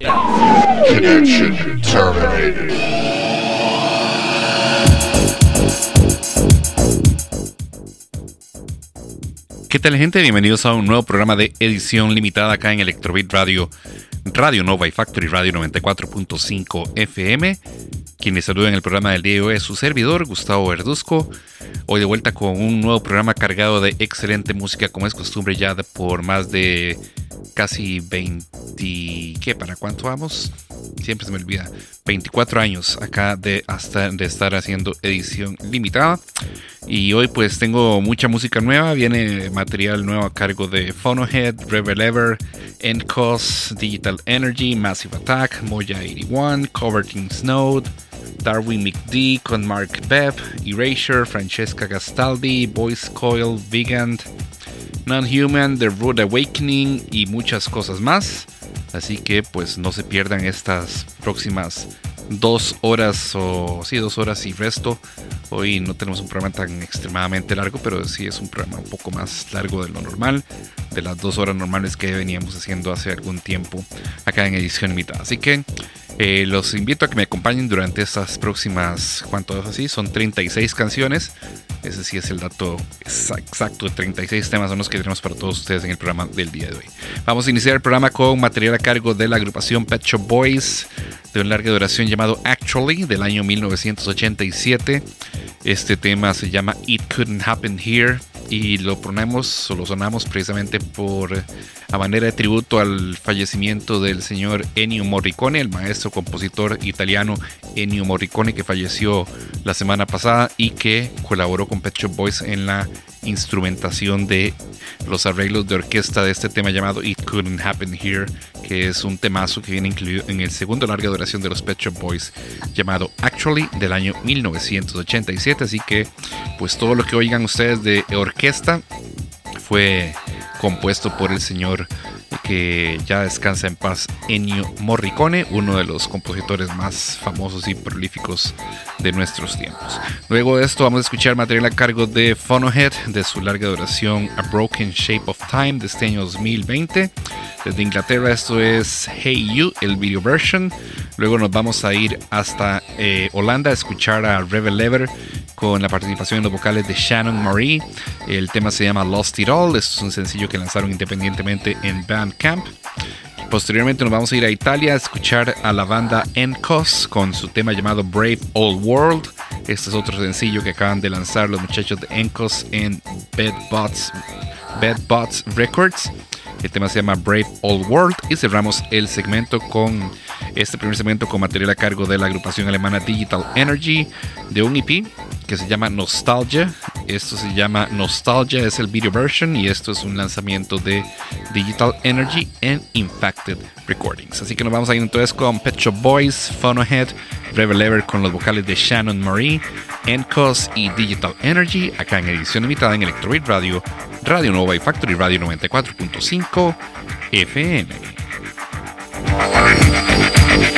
¿Qué tal gente? Bienvenidos a un nuevo programa de edición limitada acá en Electrobit Radio, Radio Nova y Factory Radio 94.5 FM. Quienes saludan el programa del día de hoy es su servidor, Gustavo Verduzco. Hoy de vuelta con un nuevo programa cargado de excelente música, como es costumbre ya por más de casi 20... ¿Qué? ¿Para cuánto vamos? Siempre se me olvida. 24 años acá de, hasta de estar haciendo edición limitada. Y hoy pues tengo mucha música nueva, viene material nuevo a cargo de Phonohead, Rebel Ever, Endcos, Digital Energy, Massive Attack, Moya 81, Coverting Snowed, Darwin McD con Mark Bepp, Erasure, Francesca Gastaldi, Voice Coil, Vigant, Non-Human, The Rude Awakening y muchas cosas más. Así que pues no se pierdan estas próximas dos horas o sí, dos horas y resto. Hoy no tenemos un programa tan extremadamente largo, pero sí es un programa un poco más largo de lo normal, de las dos horas normales que veníamos haciendo hace algún tiempo acá en edición limitada. Así que eh, los invito a que me acompañen durante estas próximas, ¿cuánto es así? Son 36 canciones. Ese sí es el dato exa- exacto. 36 temas son los que tenemos para todos ustedes en el programa del día de hoy. Vamos a iniciar el programa con material a cargo de la agrupación Pet Shop Boys de una larga duración llamado Actually del año 1987. Este tema se llama It Couldn't Happen Here y lo ponemos o lo sonamos precisamente por a manera de tributo al fallecimiento del señor Ennio Morricone, el maestro compositor italiano Ennio Morricone que falleció la semana pasada y que colaboró con Pet Shop Boys en la instrumentación de los arreglos de orquesta de este tema llamado It Couldn't Happen Here, que es un temazo que viene incluido en el segundo larga duración de los Pet Shop Boys llamado Actually del año 1987, así que pues todo lo que oigan ustedes de orquesta orquesta fue compuesto por el señor que ya descansa en paz Ennio Morricone, uno de los compositores más famosos y prolíficos de nuestros tiempos. Luego de esto vamos a escuchar material a cargo de Phonohead de su larga duración A Broken Shape of Time de este año 2020. Desde Inglaterra esto es Hey You, el video version. Luego nos vamos a ir hasta eh, Holanda a escuchar a Rebel Ever con la participación en los vocales de Shannon Marie. El tema se llama Lost All. Esto es un sencillo que lanzaron independientemente en Bandcamp. Posteriormente nos vamos a ir a Italia a escuchar a la banda Encos con su tema llamado Brave Old World. Este es otro sencillo que acaban de lanzar los muchachos de Encos en Bedbots, Bedbots Records. El tema se llama Brave Old World y cerramos el segmento con este primer segmento con material a cargo de la agrupación alemana Digital Energy de un EP que se llama Nostalgia. Esto se llama Nostalgia, es el video version y esto es un lanzamiento de Digital Energy en Infected Recordings. Así que nos vamos a ir entonces con Pet Shop Boys, Phonohead, Rebel Ever con los vocales de Shannon Marie, Encos y Digital Energy acá en edición limitada en Electroid Radio, Radio Nova y Factory Radio 94.5 FM. Connection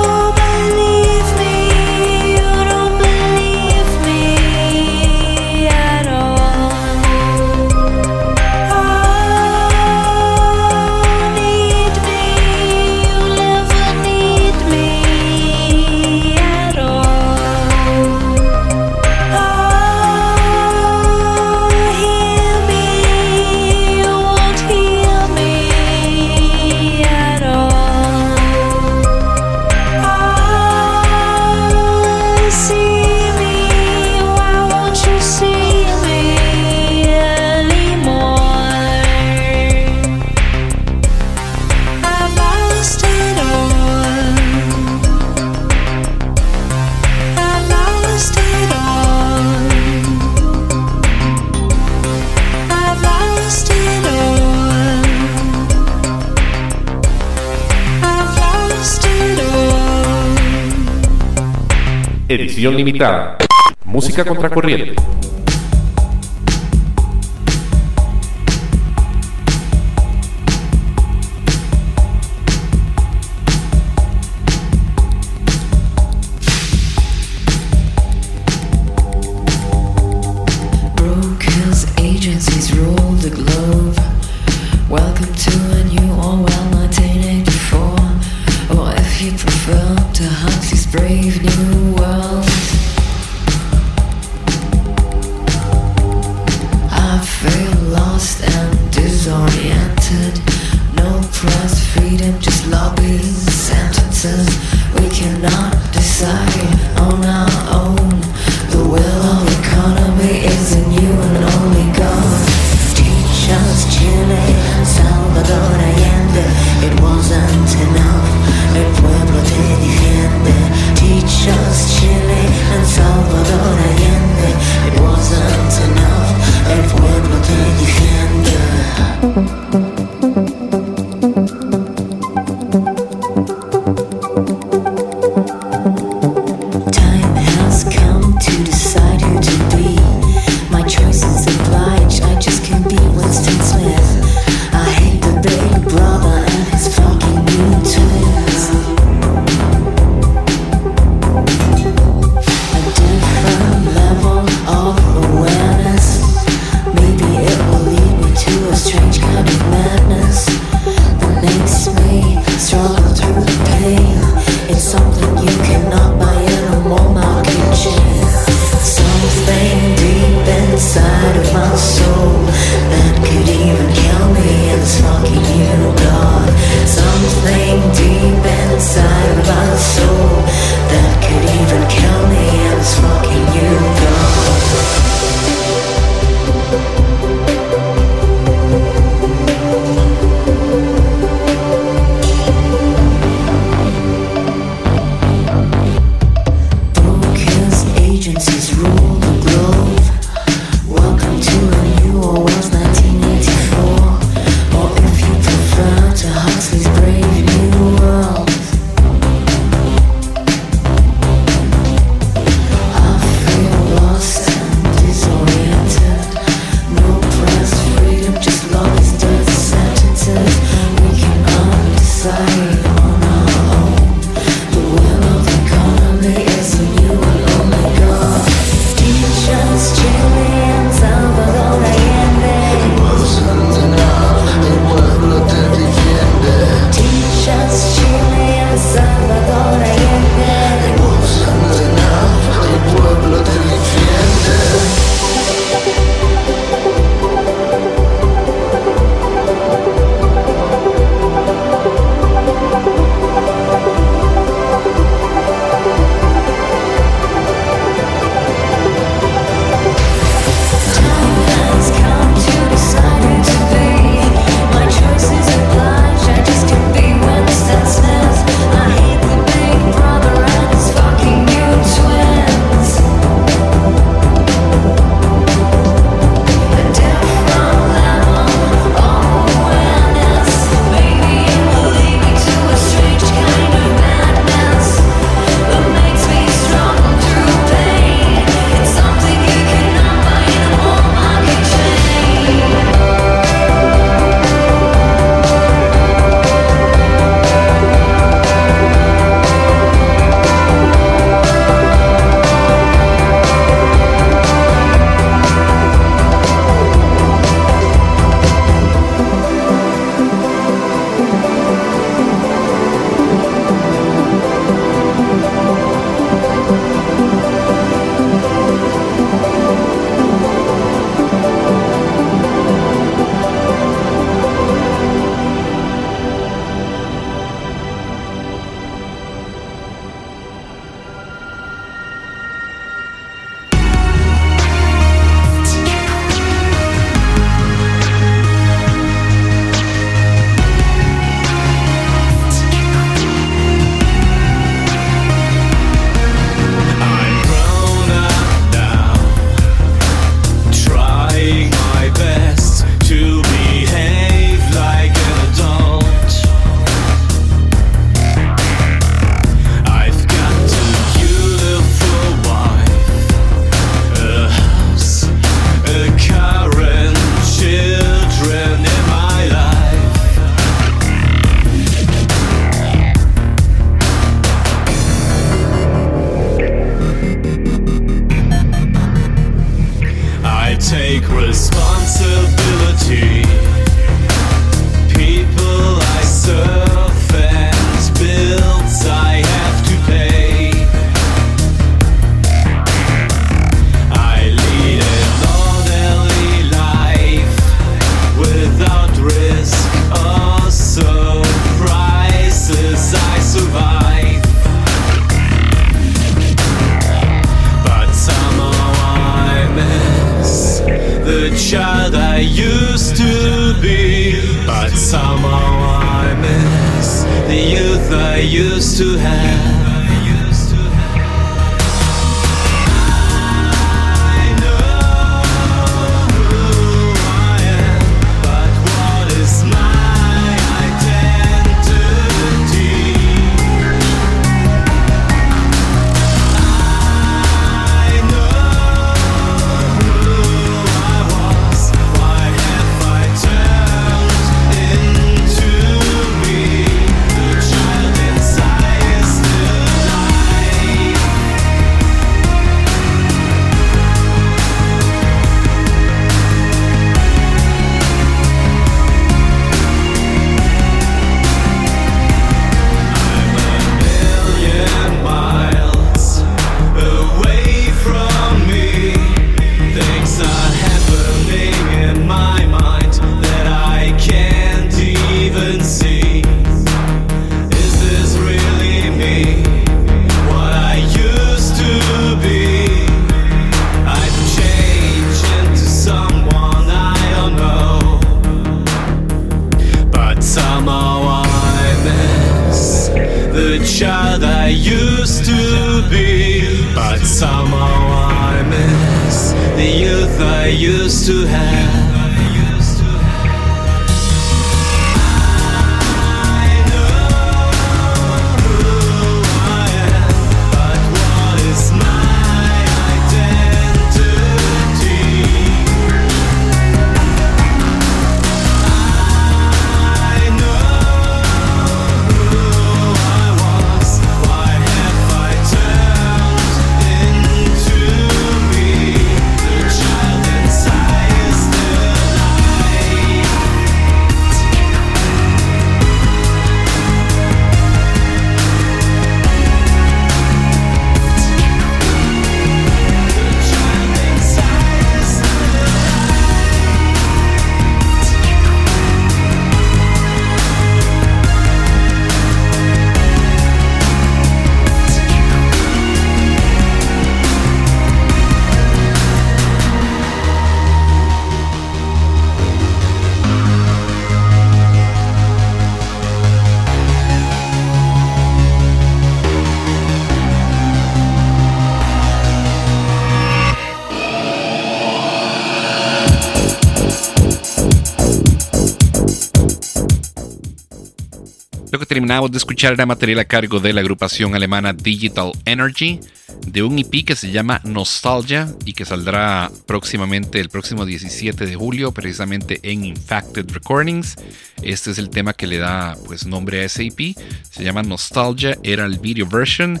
Terminamos de escuchar era material a cargo de la agrupación alemana Digital Energy, de un EP que se llama Nostalgia y que saldrá próximamente el próximo 17 de julio, precisamente en Infacted Recordings. Este es el tema que le da pues nombre a ese EP. Se llama Nostalgia, era el video version,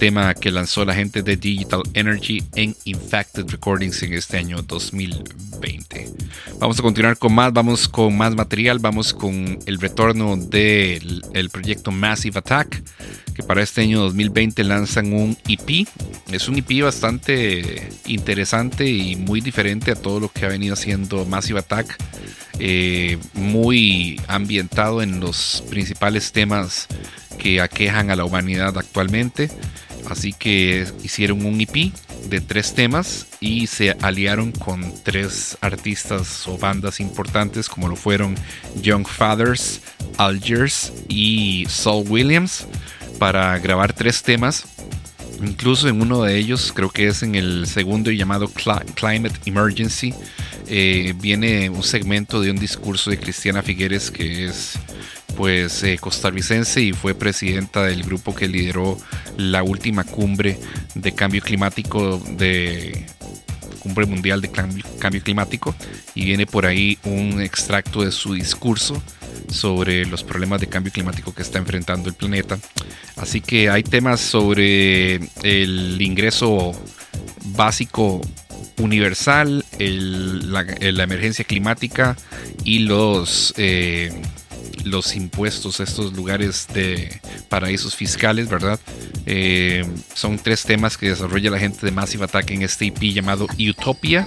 tema que lanzó la gente de Digital Energy en Infacted Recordings en este año 2020. Vamos a continuar con más, vamos con más material, vamos con el retorno del el proyecto Massive Attack, que para este año 2020 lanzan un EP. Es un EP bastante interesante y muy diferente a todo lo que ha venido haciendo Massive Attack. eh, muy ambientado en los principales temas que aquejan a la humanidad actualmente. Así que hicieron un EP de tres temas y se aliaron con tres artistas o bandas importantes como lo fueron Young Fathers, Algiers y Saul Williams para grabar tres temas. Incluso en uno de ellos, creo que es en el segundo llamado Cli- Climate Emergency, eh, viene un segmento de un discurso de Cristiana Figueres que es pues eh, costarricense y fue presidenta del grupo que lideró la última cumbre de cambio climático de cumbre mundial de cambio, climático y viene por ahí un extracto de su discurso sobre los problemas de cambio climático que está enfrentando el planeta. Así que hay temas sobre el ingreso básico universal, la emergencia climática y los, eh, los impuestos, estos lugares de paraísos fiscales, ¿verdad? Eh, son tres temas que desarrolla la gente de Massive Attack en este EP llamado Utopia,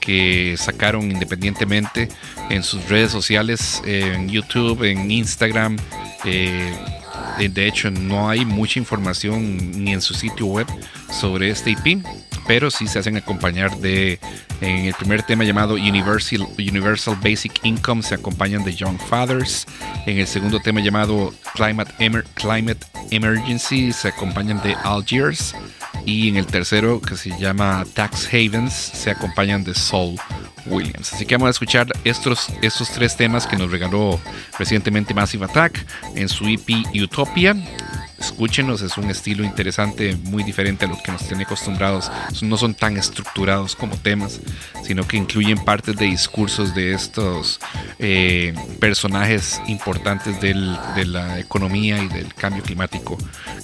que sacaron independientemente en sus redes sociales, en YouTube, en Instagram. eh, eh, de hecho, no hay mucha información ni en su sitio web sobre este EP, pero sí se hacen acompañar de, en el primer tema llamado Universal, Universal Basic Income, se acompañan de Young Fathers. En el segundo tema llamado Climate, Climate Emergency, se acompañan de Algiers. Y en el tercero, que se llama Tax Havens, se acompañan de Soul Williams. Así que vamos a escuchar estos, estos tres temas que nos regaló recientemente Massive Attack en su EP Utopia escúchenos, es un estilo interesante, muy diferente a lo que nos tiene acostumbrados. No son tan estructurados como temas, sino que incluyen partes de discursos de estos eh, personajes importantes de la economía y del cambio climático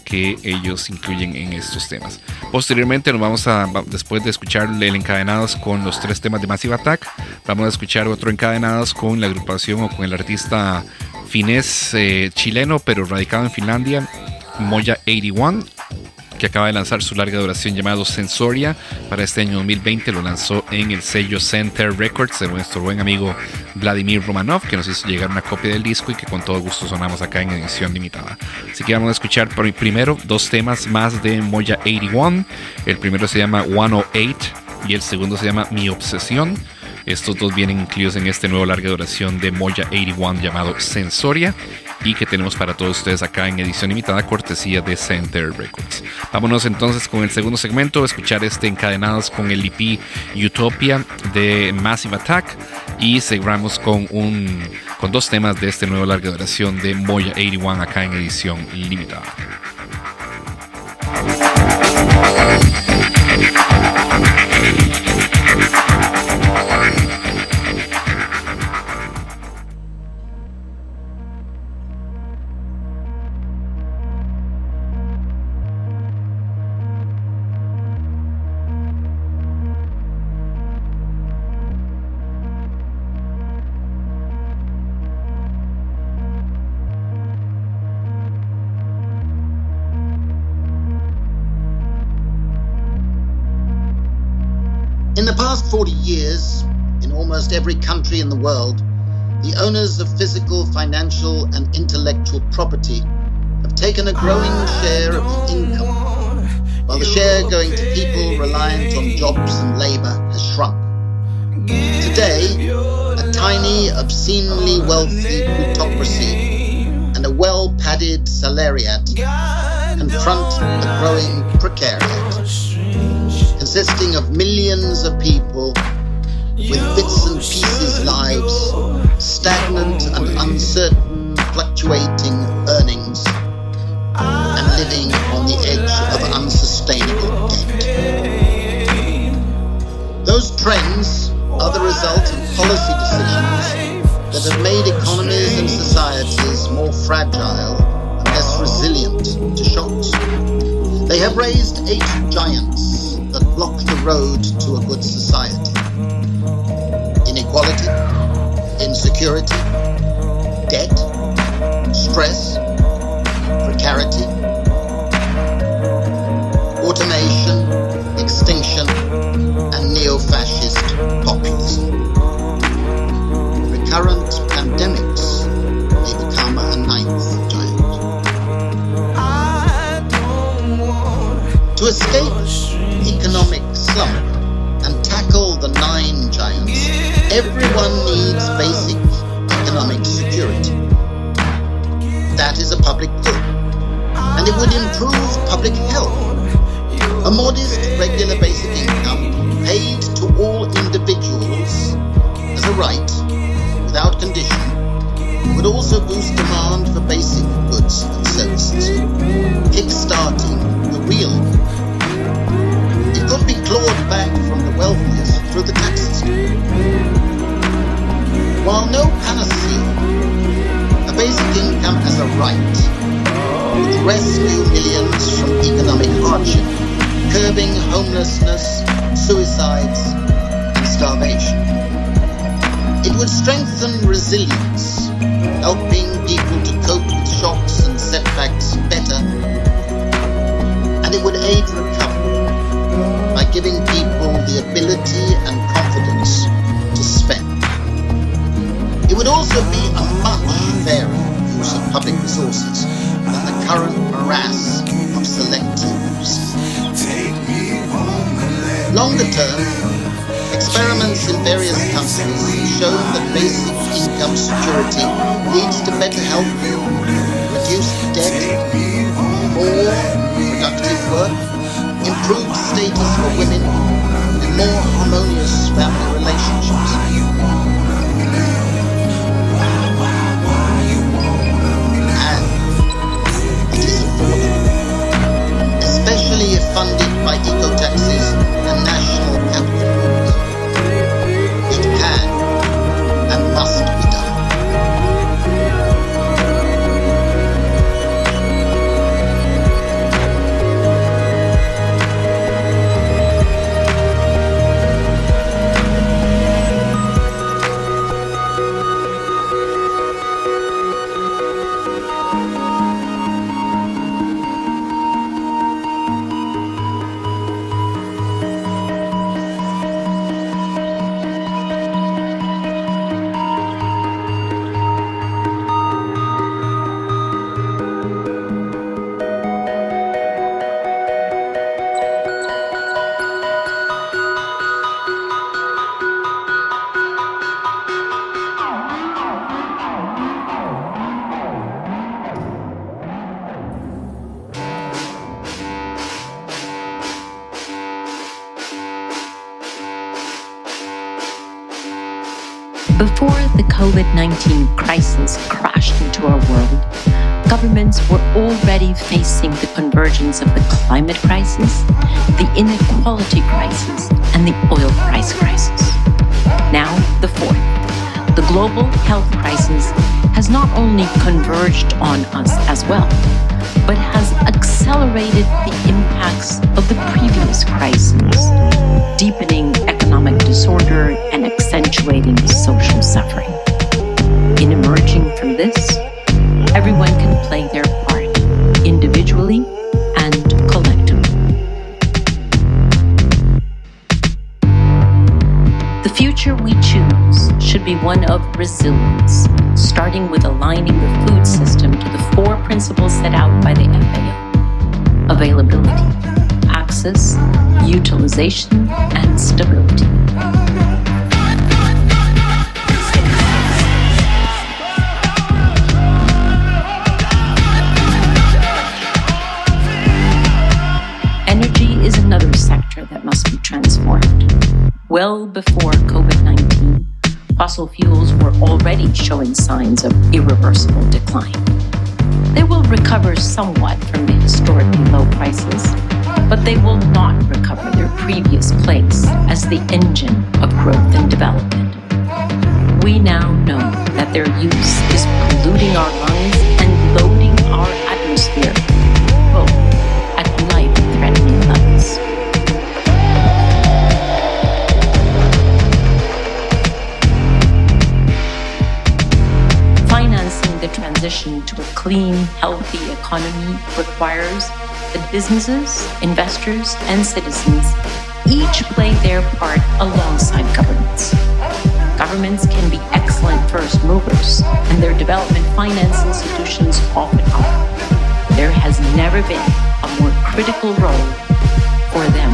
que ellos incluyen en estos temas. Posteriormente nos vamos a, después de escuchar el Encadenados con los tres temas de Massive Attack, vamos a escuchar otro Encadenados con la agrupación o con el artista finés eh, chileno, pero radicado en Finlandia, Moya 81, que acaba de lanzar su larga duración llamado Sensoria para este año 2020. Lo lanzó en el sello Center Records de nuestro buen amigo Vladimir Romanov, que nos hizo llegar una copia del disco y que con todo gusto sonamos acá en edición limitada. Así que vamos a escuchar primero dos temas más de Moya 81. El primero se llama 108 y el segundo se llama Mi Obsesión. Estos dos vienen incluidos en este nuevo larga duración de Moya 81 llamado Sensoria y que tenemos para todos ustedes acá en edición limitada cortesía de Center Records. Vámonos entonces con el segundo segmento, escuchar este encadenados con el EP Utopia de Massive Attack y cerramos con un con dos temas de este nuevo larga duración de Moya 81 acá en edición limitada. 40 years, in almost every country in the world, the owners of physical, financial, and intellectual property have taken a growing share of the income, while the share going to people reliant on jobs and labor has shrunk. Today, a tiny, obscenely wealthy plutocracy and a well padded salariat confront a growing precariat consisting of millions of people with bits and pieces lives, stagnant and uncertain, fluctuating earnings, and living on the edge of unsustainable debt. Those trends are the result of policy decisions that have made economies and societies more fragile and less resilient to shocks. They have raised eight giants that block the road to a good society. Inequality, insecurity, debt, stress, precarity, automation, extinction, and neo-fascist populism. Recurrent pandemics may become a ninth giant. To escape the nine giants, everyone needs basic economic security. That is a public good, and it would improve public health. A modest, regular basic income paid to all individuals as a right, without condition, would also boost demand for basic goods and services, kick-starting the real clawed back from the wealthiest through the tax system. While no panacea, a basic income as a right would rescue millions from economic hardship, curbing homelessness, suicides, and starvation. It would strengthen resilience, helping people to cope with shocks and setbacks better, giving people the ability and confidence to spend. It would also be a much fairer use of public resources than the current morass of selective use. Longer term, experiments in various countries show that basic income security leads to better health, reduced debt, more productive work, improved status for women, and more harmonious family relationships. Of the climate crisis, the inequality crisis, and the oil price crisis. Now, the fourth. The global health crisis has not only converged on us as well, but has accelerated the impacts of the previous crises, deepening economic disorder and accentuating social suffering. In emerging from this, everyone can play future we choose should be one of resilience, starting with aligning the food system to the four principles set out by the FAO availability, access, utilization, and stability. Well before COVID 19, fossil fuels were already showing signs of irreversible decline. They will recover somewhat from the historically low prices, but they will not recover their previous place as the engine of growth and development. We now know that their use is polluting our lungs transition to a clean, healthy economy requires that businesses, investors, and citizens each play their part alongside governments. Governments can be excellent first movers, and their development finance institutions often are. There has never been a more critical role for them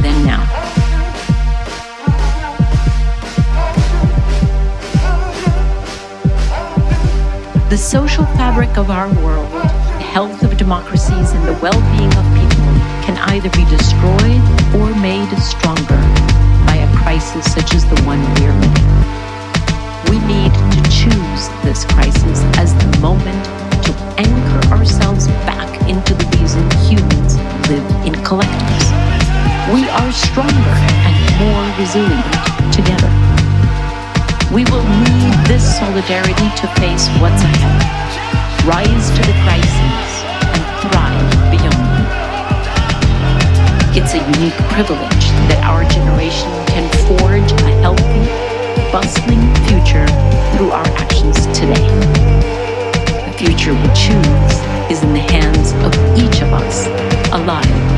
than now. The social fabric of our world, the health of democracies, and the well being of people can either be destroyed or made stronger by a crisis such as the one we are living. We need to choose this crisis as the moment to anchor ourselves back into the reason humans live in collectives. We are stronger and more resilient together. We will need this solidarity to face what's ahead, rise to the crises, and thrive beyond them. It's a unique privilege that our generation can forge a healthy, bustling future through our actions today. The future we choose is in the hands of each of us, alive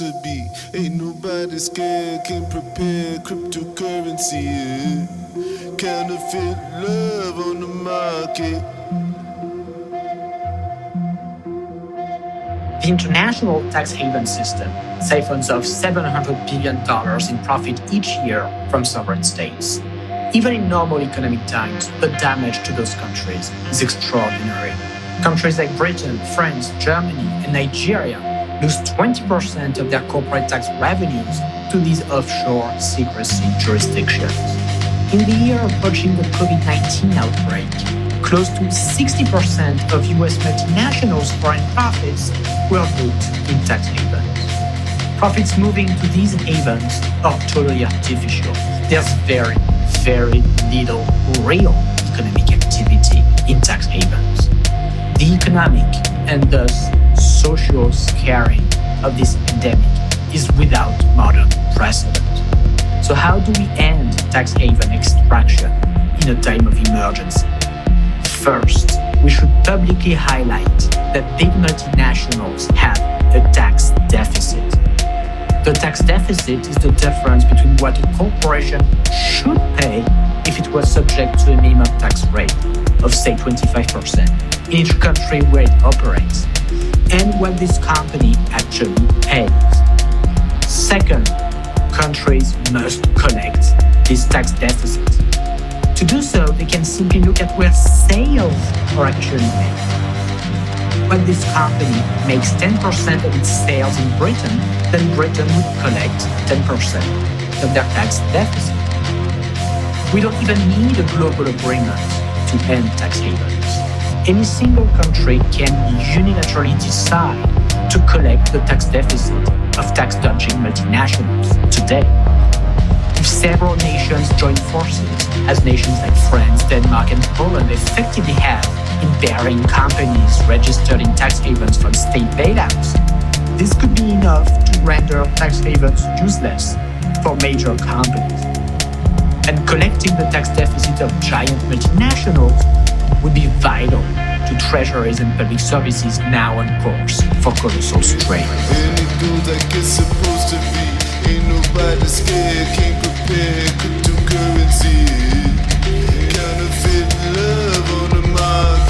to be. Ain't nobody scared, can prepare cryptocurrency. Yeah. Counterfeit love on the market. The international tax haven system siphons off $700 billion in profit each year from sovereign states. Even in normal economic times, the damage to those countries is extraordinary. Countries like Britain, France, Germany, and Nigeria lose 20% of their corporate tax revenues to these offshore secrecy jurisdictions. In the year approaching the COVID 19 outbreak, close to 60% of US multinationals' foreign profits were booked in tax havens. Profits moving to these havens are totally artificial. There's very, very little real economic activity in tax havens. The economic and thus social scaring of this pandemic is without modern precedent. So, how do we end tax haven extraction in a time of emergency? First, we should publicly highlight that big multinationals have a tax deficit. The tax deficit is the difference between what a corporation should pay if it was subject to a minimum tax rate of, say, 25% in each country where it operates, and what this company actually pays. Second, countries must collect this tax deficit. To do so, they can simply look at where sales are actually made. When this company makes 10% of its sales in Britain, then Britain would collect 10% of their tax deficit. We don't even need a global agreement to end tax havens. Any single country can unilaterally decide to collect the tax deficit of tax dodging multinationals today. If several nations join forces, as nations like France, Denmark, and Poland effectively have in barring companies registered in tax havens from state bailouts, this could be enough to render tax havens useless for major companies. And collecting the tax deficit of giant multinationals would be vital to treasuries and public services now on course for colossal strain. It's supposed to be. Ain't nobody scared, can't cryptocurrency. Counterfeit love on the market.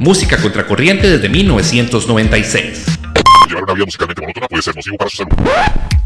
música contracorriente desde 1996. Llevar una vida musicalmente monótona puede ser nocivo para su salud.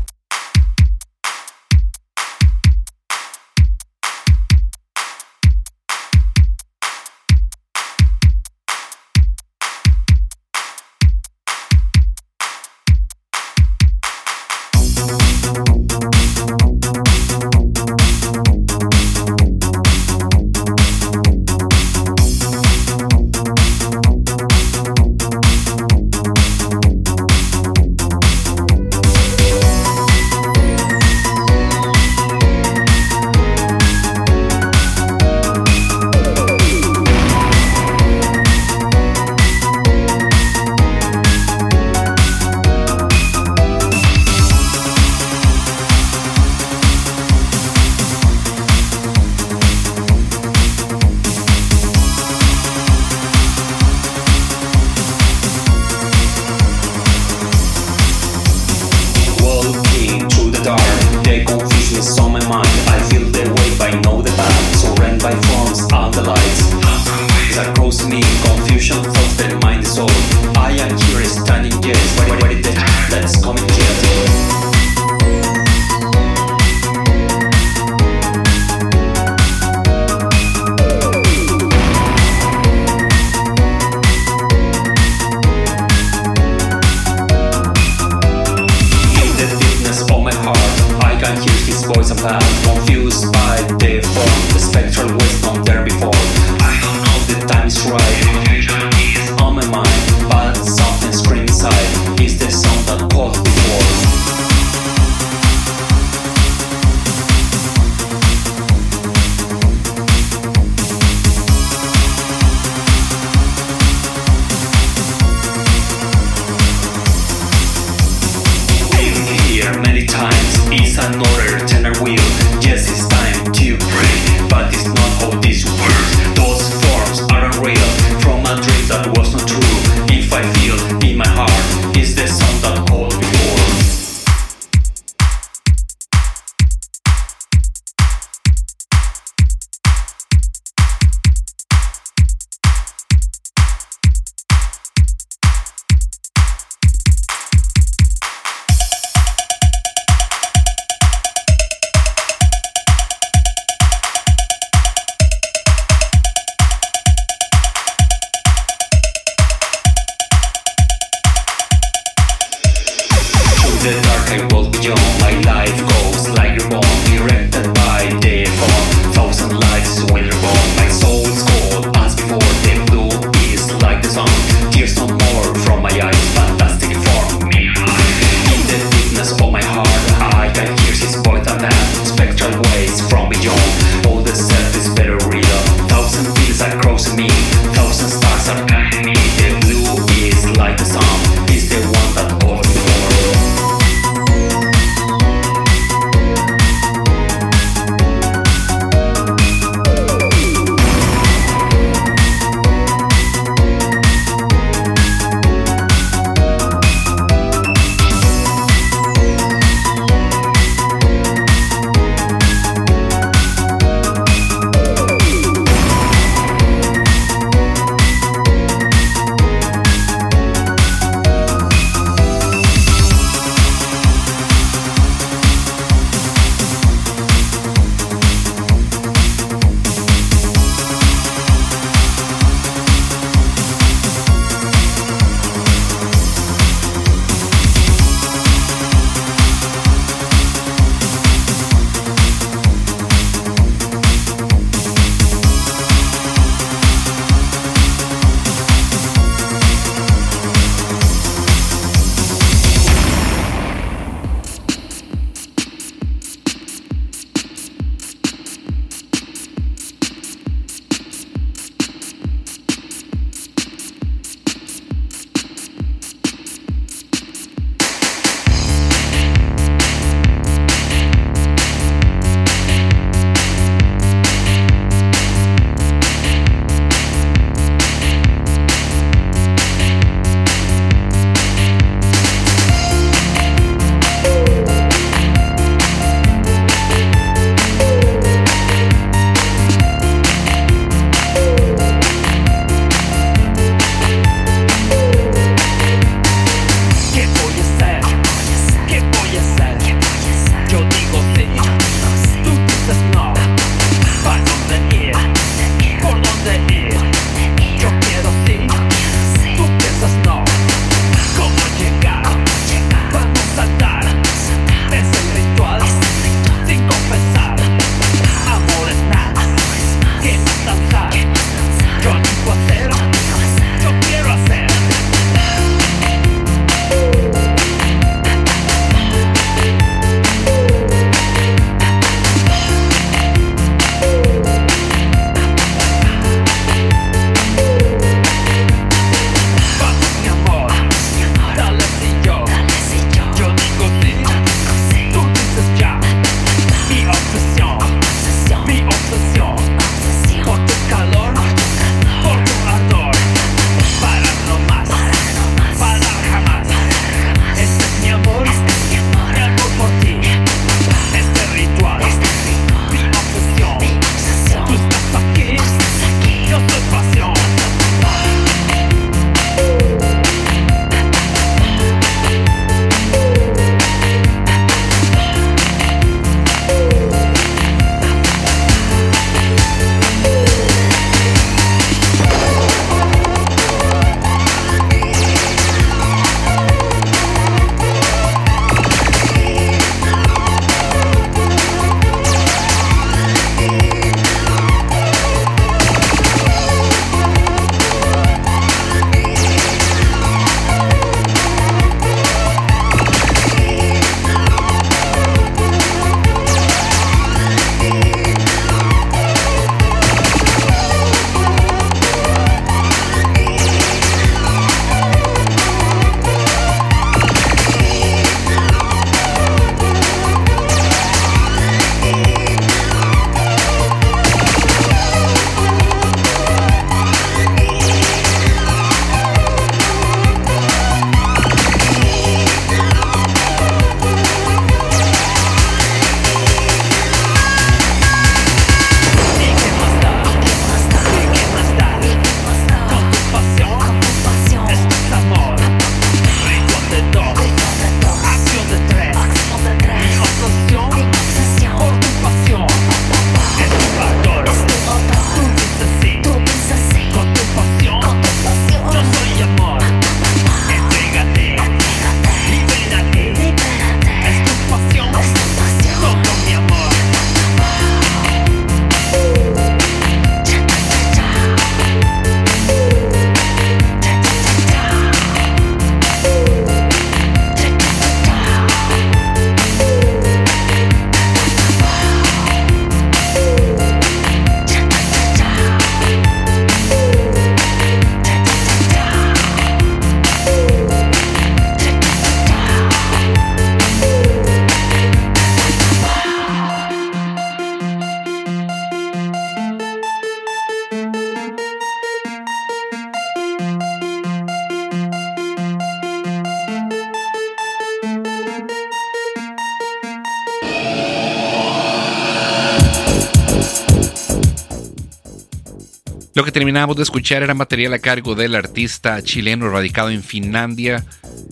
Lo que terminamos de escuchar era material a cargo del artista chileno radicado en Finlandia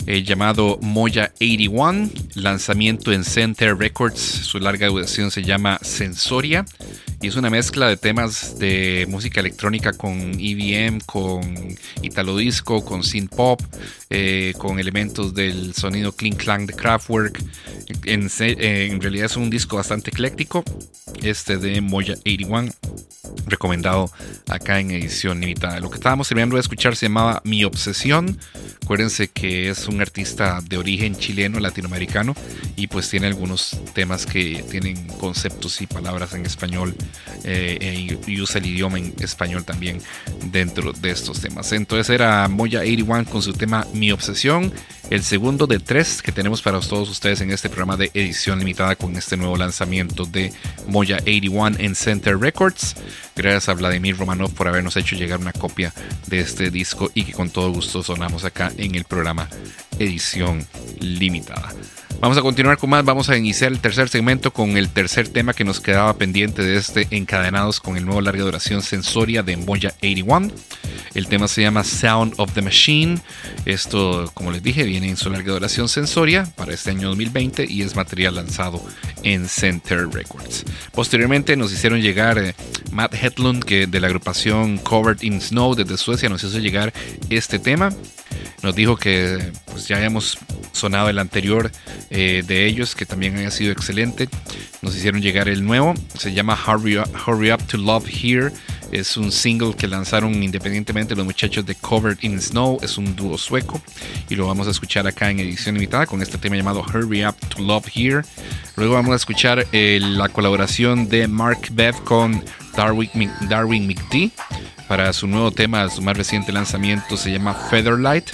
eh, llamado Moya 81, lanzamiento en Center Records, su larga duración se llama Sensoria y es una mezcla de temas de música electrónica con EBM, con italo disco, con synth pop, eh, con elementos del sonido clean clang de Kraftwerk. En, eh, en realidad es un disco bastante ecléctico, este de Moya 81 recomendado acá en edición limitada. Lo que estábamos terminando de escuchar se llamaba Mi Obsesión. Acuérdense que es un artista de origen chileno, latinoamericano, y pues tiene algunos temas que tienen conceptos y palabras en español eh, y usa el idioma en español también dentro de estos temas. Entonces era Moya 81 con su tema Mi Obsesión, el segundo de tres que tenemos para todos ustedes en este programa de edición limitada con este nuevo lanzamiento de Moya 81 en Center Records. Gracias a Vladimir Romanov por habernos hecho llegar una copia de este disco y que con todo gusto sonamos acá en el programa Edición Limitada. Vamos a continuar con más, vamos a iniciar el tercer segmento con el tercer tema que nos quedaba pendiente de este Encadenados con el nuevo larga duración Sensoria de Moya 81. El tema se llama Sound of the Machine. Esto, como les dije, viene en su larga duración Sensoria para este año 2020 y es material lanzado en Center Records. Posteriormente nos hicieron llegar eh, Matt Hedlund, que de la agrupación Covered in Snow desde Suecia, nos hizo llegar este tema. Nos dijo que pues, ya habíamos sonado el anterior eh, de ellos, que también había sido excelente. Nos hicieron llegar el nuevo, se llama Hurry Up, to Love Here. Es un single que lanzaron independientemente los muchachos de Covered in Snow. Es un dúo sueco y lo vamos a escuchar acá en edición limitada con este tema llamado Hurry Up to Love Here. Luego vamos a escuchar eh, la colaboración de Mark Bev con Darwin, Darwin McD para su nuevo tema, su más reciente lanzamiento se llama Featherlight.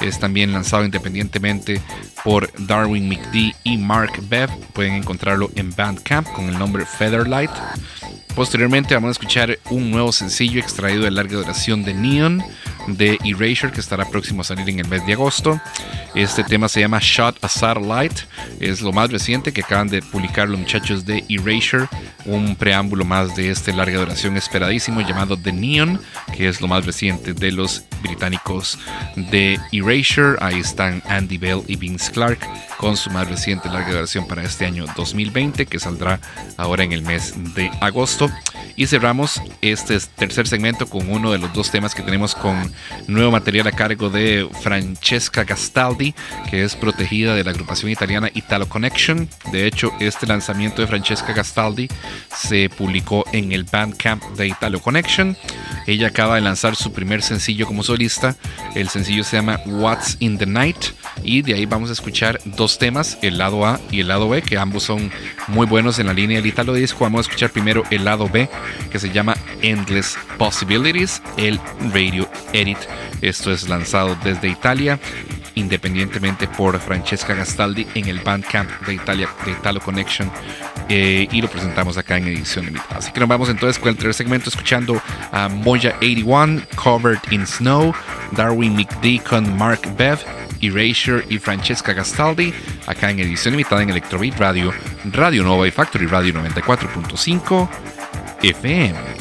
Es también lanzado independientemente por Darwin McD y Mark Bev. Pueden encontrarlo en Bandcamp con el nombre Featherlight. Posteriormente vamos a escuchar un nuevo sencillo extraído de larga duración de Neon de Erasure que estará próximo a salir en el mes de agosto. Este tema se llama Shot a Satellite. Es lo más reciente que acaban de publicar los muchachos de Erasure. Un preámbulo más de este larga duración esperadísimo llamado The Neon, que es lo más reciente de los británicos de Erasure. Ahí están Andy Bell y Vince Clark con su más reciente larga duración para este año 2020 que saldrá ahora en el mes de agosto. Y cerramos este tercer segmento con uno de los dos temas que tenemos con nuevo material a cargo de Francesca Gastaldi, que es protegida de la agrupación italiana Italo Connection. De hecho, este lanzamiento de Francesca Gastaldi se publicó en el Bandcamp de Italo Connection. Ella acaba de lanzar su primer sencillo como solista. El sencillo se llama What's in the Night. Y de ahí vamos a escuchar dos temas, el lado A y el lado B, que ambos son muy buenos en la línea del Italo Disco. Vamos a escuchar primero el lado B, que se llama Endless Possibilities, el Radio Edit. Esto es lanzado desde Italia independientemente por Francesca Gastaldi en el Bandcamp de Italia de Italo Connection eh, y lo presentamos acá en edición limitada. Así que nos vamos entonces con el tercer segmento escuchando a Moya 81, Covered in Snow, Darwin McD con Mark Bev, Erasure y Francesca Gastaldi, acá en edición limitada en Electrobeat Radio, Radio Nova y Factory Radio 94.5 FM.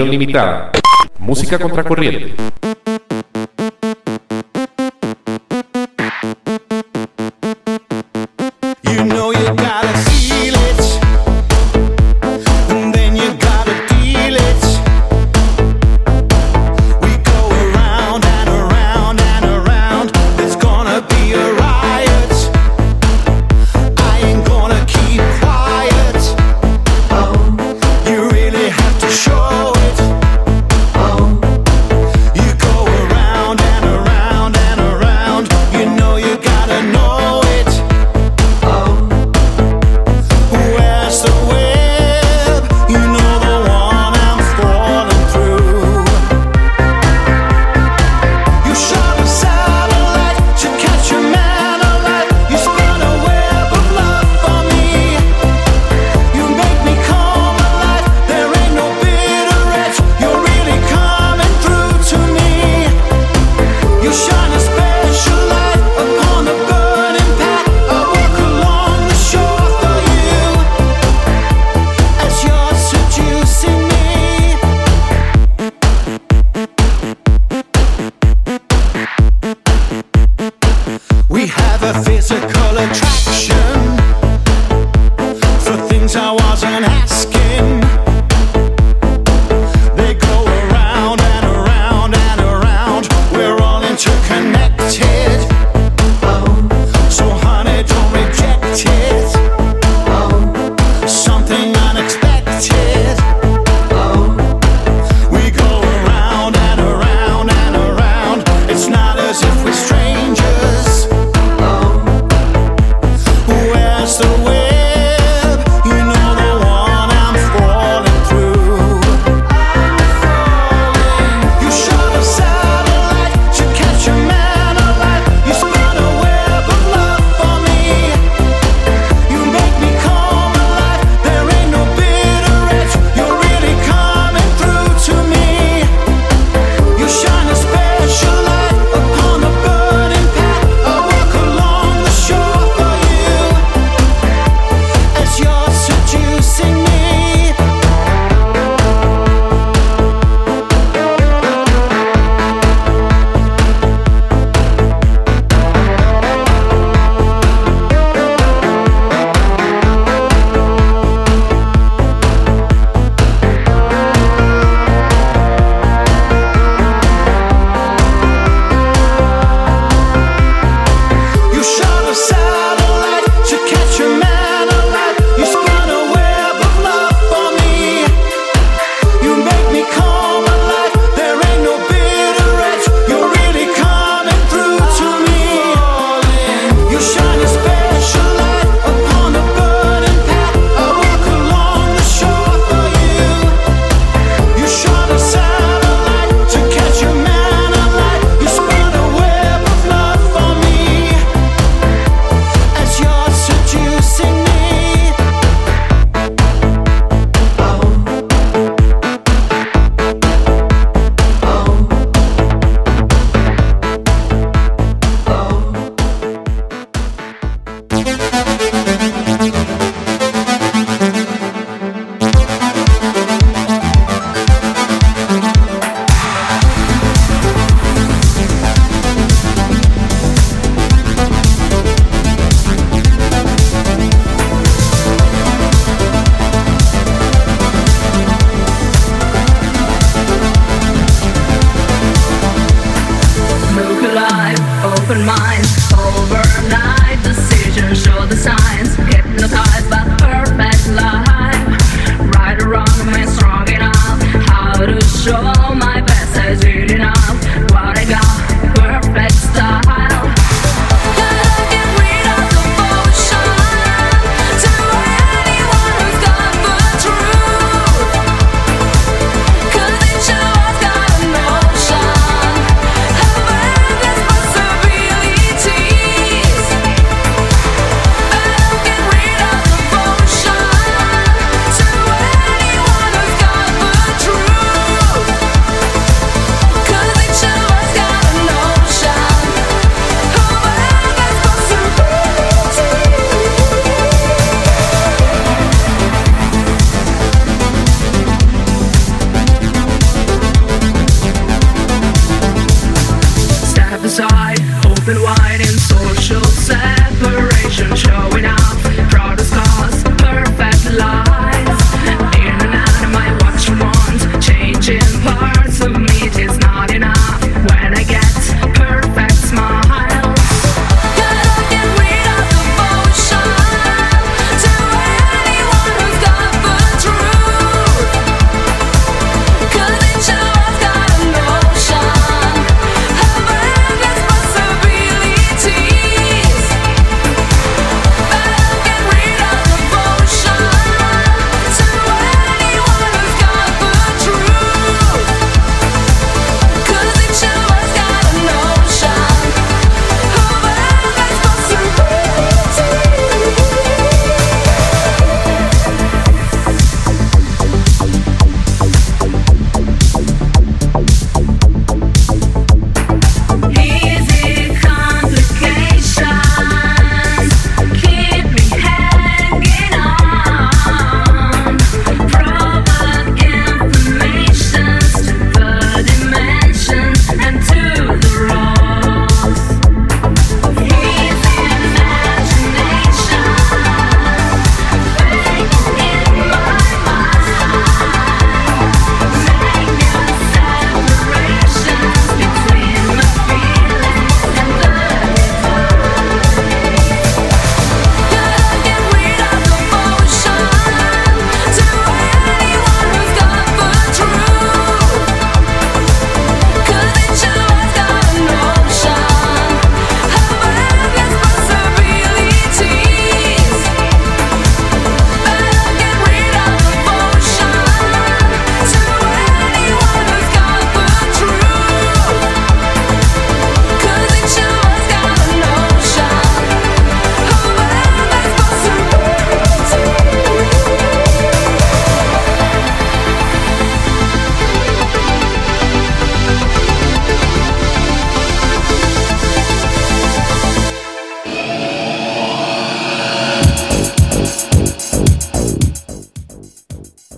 Edición limitada. Música contracorriente.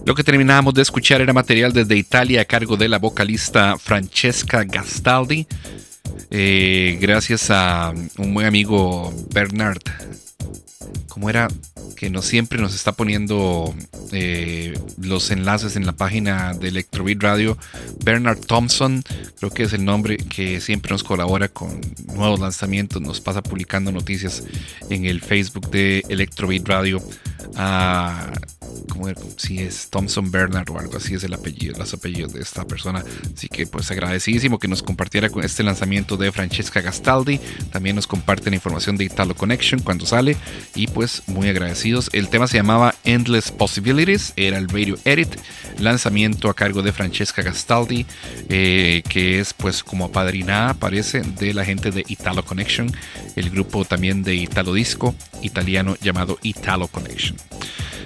Lo que terminábamos de escuchar era material desde Italia a cargo de la vocalista Francesca Gastaldi. Eh, gracias a un buen amigo Bernard. ¿Cómo era? Que no siempre nos está poniendo eh, los enlaces en la página de Electrobeat Radio. Bernard Thompson, creo que es el nombre que siempre nos colabora con nuevos lanzamientos, nos pasa publicando noticias en el Facebook de Electrobeat Radio. Ah, como si es Thompson Bernard o algo así es el apellido, los apellidos de esta persona. Así que pues agradecidísimo que nos compartiera con este lanzamiento de Francesca Gastaldi. También nos comparte la información de Italo Connection cuando sale. Y pues muy El tema se llamaba Endless Possibilities, era el Radio Edit, lanzamiento a cargo de Francesca Gastaldi, eh, que es pues como apadrinada parece de la gente de Italo Connection, el grupo también de Italo Disco italiano llamado Italo Connection.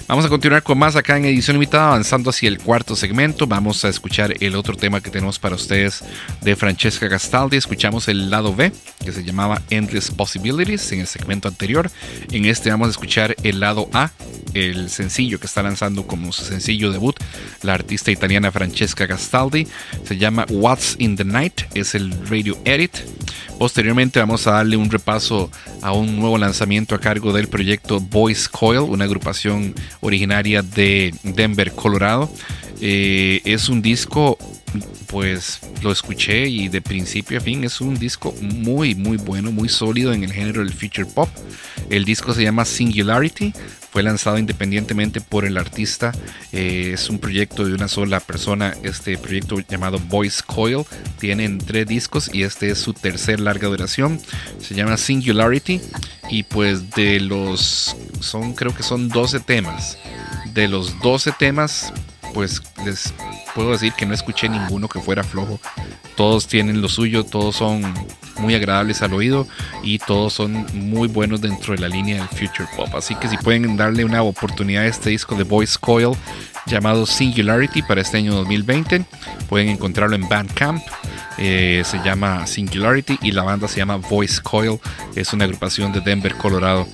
Vamos a continuar con más acá en edición limitada, avanzando hacia el cuarto segmento. Vamos a escuchar el otro tema que tenemos para ustedes de Francesca Gastaldi. Escuchamos el lado B, que se llamaba Endless Possibilities en el segmento anterior. En este vamos a escuchar el lado A, el sencillo que está lanzando como su sencillo debut la artista italiana Francesca Gastaldi. Se llama What's in the Night, es el radio edit. Posteriormente vamos a darle un repaso a un nuevo lanzamiento a cargo del proyecto Voice Coil, una agrupación originaria de Denver, Colorado. Eh, es un disco, pues lo escuché y de principio a fin es un disco muy, muy bueno, muy sólido en el género del future pop. El disco se llama Singularity, fue lanzado independientemente por el artista. Eh, es un proyecto de una sola persona. Este proyecto llamado Voice Coil tiene tres discos y este es su tercer larga duración. Se llama Singularity y pues de los son creo que son 12 temas. De los 12 temas pues les puedo decir que no escuché ninguno que fuera flojo. Todos tienen lo suyo, todos son muy agradables al oído y todos son muy buenos dentro de la línea del future pop. Así que si pueden darle una oportunidad a este disco de Voice Coil llamado Singularity para este año 2020, pueden encontrarlo en Bandcamp. Eh, se llama Singularity y la banda se llama Voice Coil. Es una agrupación de Denver, Colorado.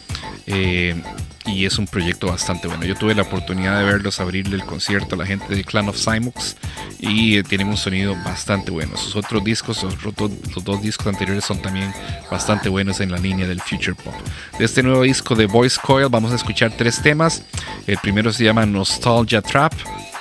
Eh, y es un proyecto bastante bueno. Yo tuve la oportunidad de verlos abrirle el concierto a la gente de Clan of Simux y eh, tienen un sonido bastante bueno. Sus otros discos, los, dos discos anteriores son también bastante buenos en la línea del future pop. De este nuevo disco de Voice Coil vamos a escuchar tres temas. El primero se llama Nostalgia Trap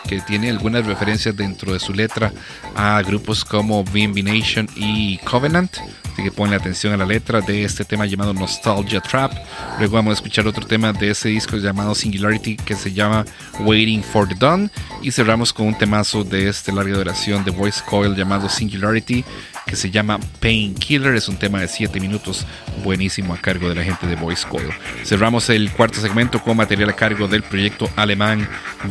que tiene algunas referencias dentro de su letra a grupos como BNB Nation y Covenant. Así que ponle atención a la letra de este tema llamado Nostalgia Trap. Luego vamos a escuchar otro tema de ese disco llamado Singularity que se llama Waiting for the Dawn. Y cerramos con un temazo de este larga duración de Voice Coil llamado Singularity que se llama Painkiller. Es un tema de 7 minutos buenísimo a cargo de la gente de Voice Coil. Cerramos el cuarto segmento con material a cargo del proyecto alemán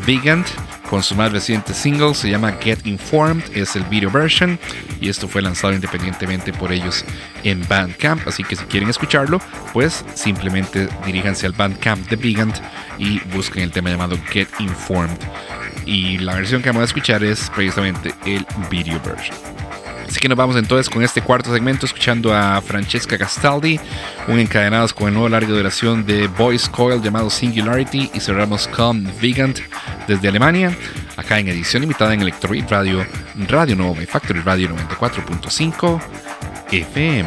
Vegan con su más reciente single. Se llama Get Informed, es el video version y esto fue lanzado independientemente por ellos en Bandcamp. Así que si quieren escucharlo, pues simplemente diríjanse al Bandcamp de Vegan y busquen el tema llamado Get Informed. Y la versión que vamos a escuchar es precisamente el video version. Así que nos vamos entonces con este cuarto segmento escuchando a Francesca Castaldi, un encadenados con el nuevo larga duración de Voice Coil llamado Singularity y cerramos con Vegan desde Alemania, acá en edición limitada en Electrobeat Radio, Radio Nova y Factory Radio 94.5 FM.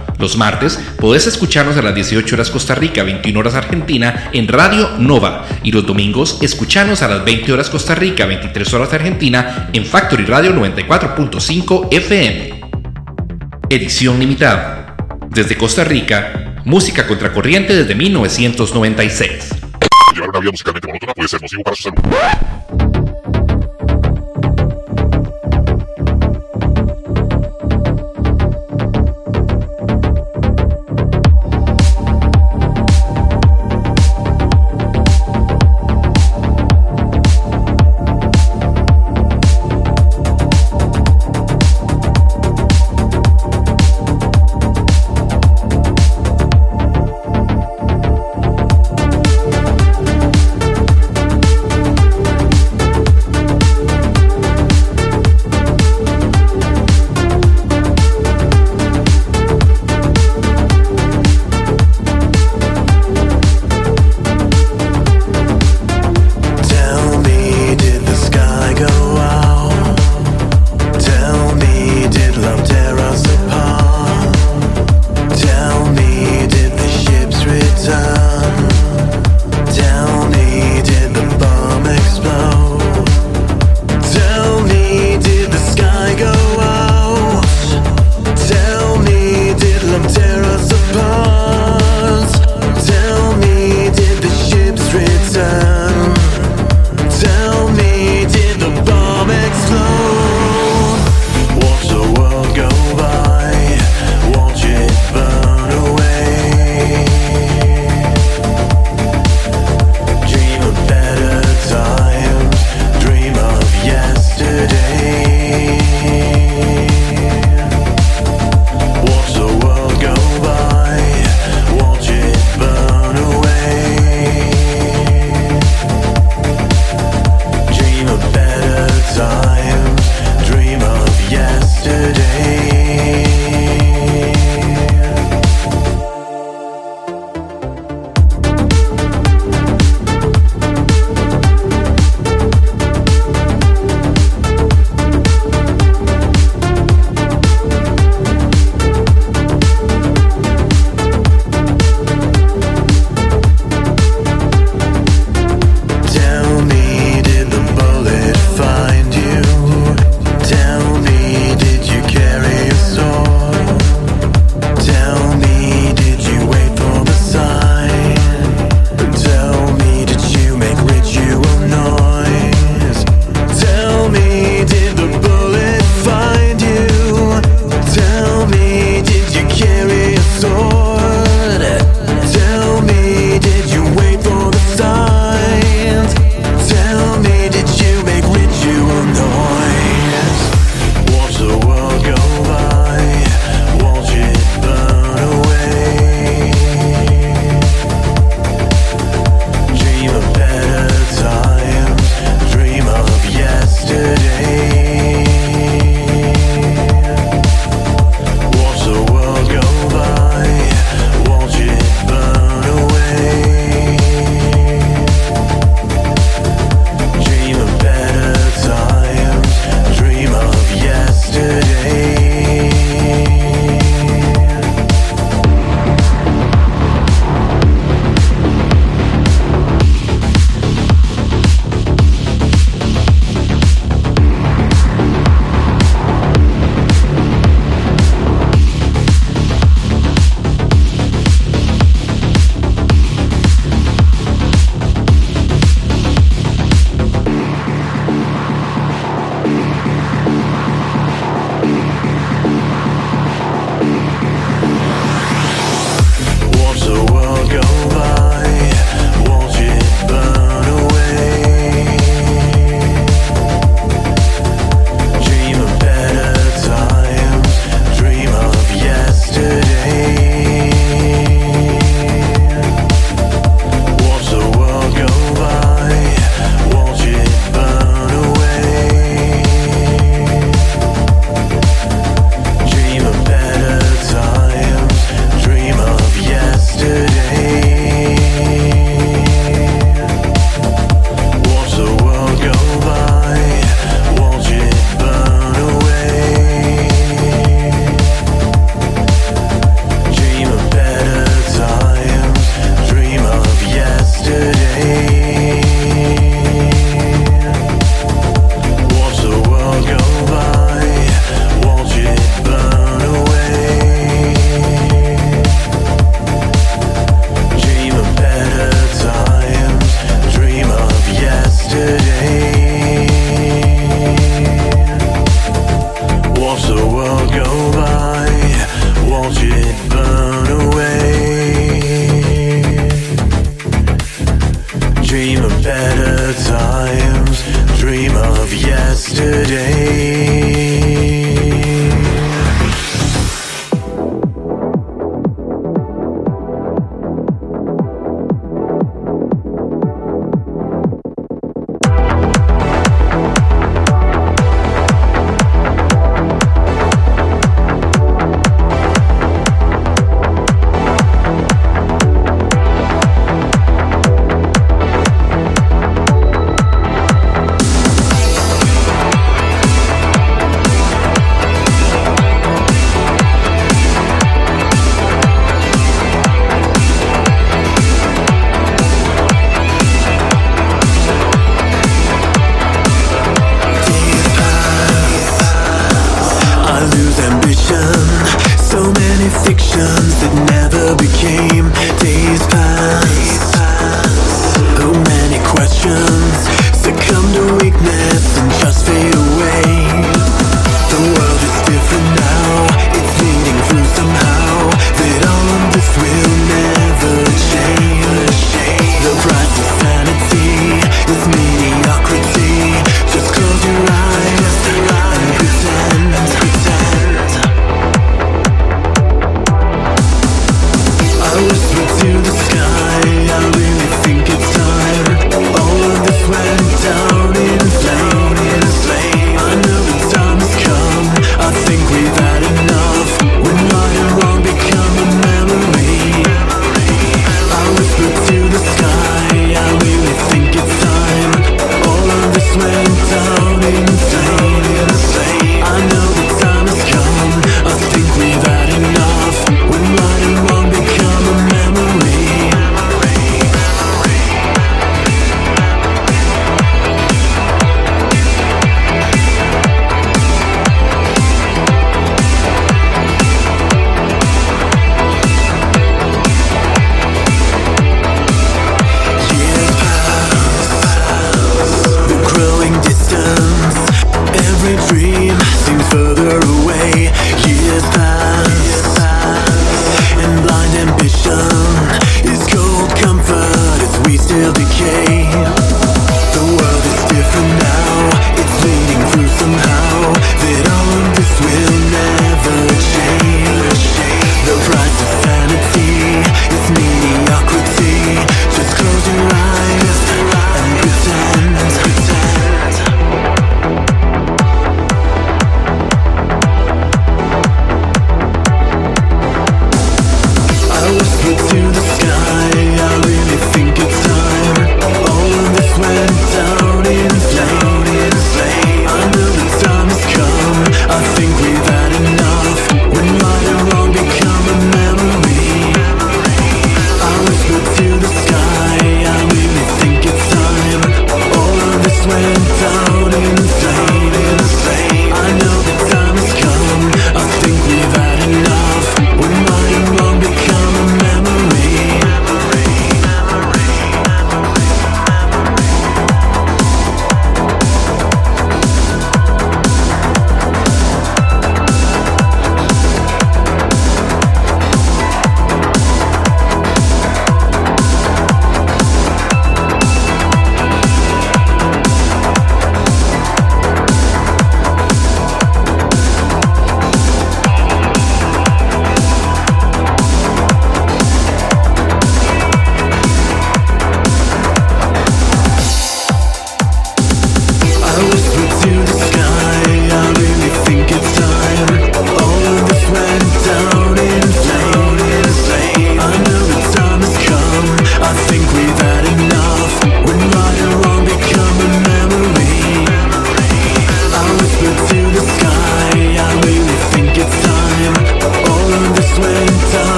Los martes podés escucharnos a las 18 horas Costa Rica, 21 horas Argentina en Radio Nova. Y los domingos escuchanos a las 20 horas Costa Rica, 23 horas Argentina en Factory Radio 94.5 FM. Edición limitada. Desde Costa Rica, música contracorriente desde 1996. Llevar una vida musicalmente monótona puede ser nocivo para su salud.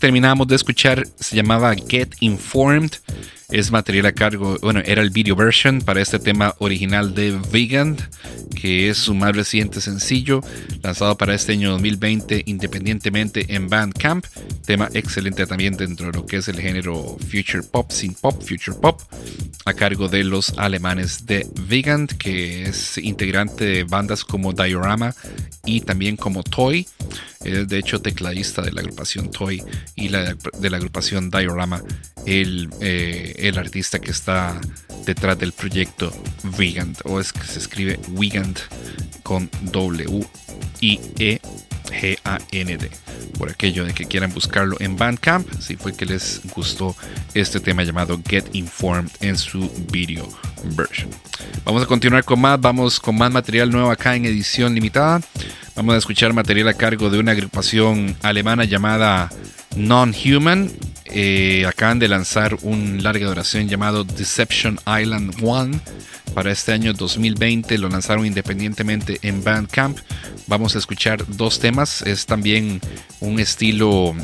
terminamos de escuchar se llamaba Get Informed. Es material a cargo, bueno, era el video version para este tema original de Vegan, que es su más reciente sencillo, lanzado para este año 2020 independientemente en Bandcamp tema excelente también dentro de lo que es el género Future Pop, Sin Pop, Future Pop, a cargo de los alemanes de Vigand, que es integrante de bandas como Diorama y también como Toy. Es de hecho tecladista de la agrupación Toy y de la agrupación Diorama, el, eh, el artista que está detrás del proyecto Vigand, o es que se escribe Vigand con W-I-E-G-A-N-D, por aquello de que quieran buscar buscarlo en Bandcamp, si fue que les gustó este tema llamado Get Informed en su video version. Vamos a continuar con más, vamos con más material nuevo acá en edición limitada. Vamos a escuchar material a cargo de una agrupación alemana llamada Non-Human. Eh, acaban de lanzar un larga duración llamado Deception Island One para este año 2020. Lo lanzaron independientemente en Bandcamp. Vamos a escuchar dos temas. Es también un estilo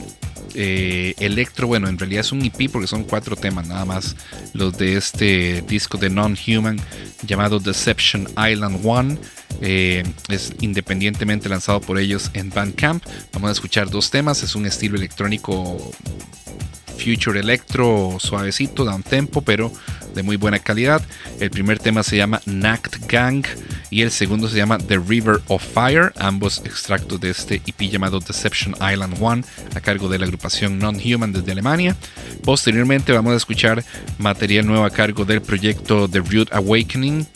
eh, electro. Bueno, en realidad es un EP porque son cuatro temas nada más. Los de este disco de Non-Human llamado Deception Island One. Eh, es independientemente lanzado por ellos en Bandcamp. Vamos a escuchar dos temas. Es un estilo electrónico future electro suavecito, da un tempo, pero de muy buena calidad. El primer tema se llama Nact Gang y el segundo se llama The River of Fire, ambos extractos de este EP llamado Deception Island One a cargo de la agrupación Non-Human desde Alemania. Posteriormente vamos a escuchar material nuevo a cargo del proyecto The Rude Awakening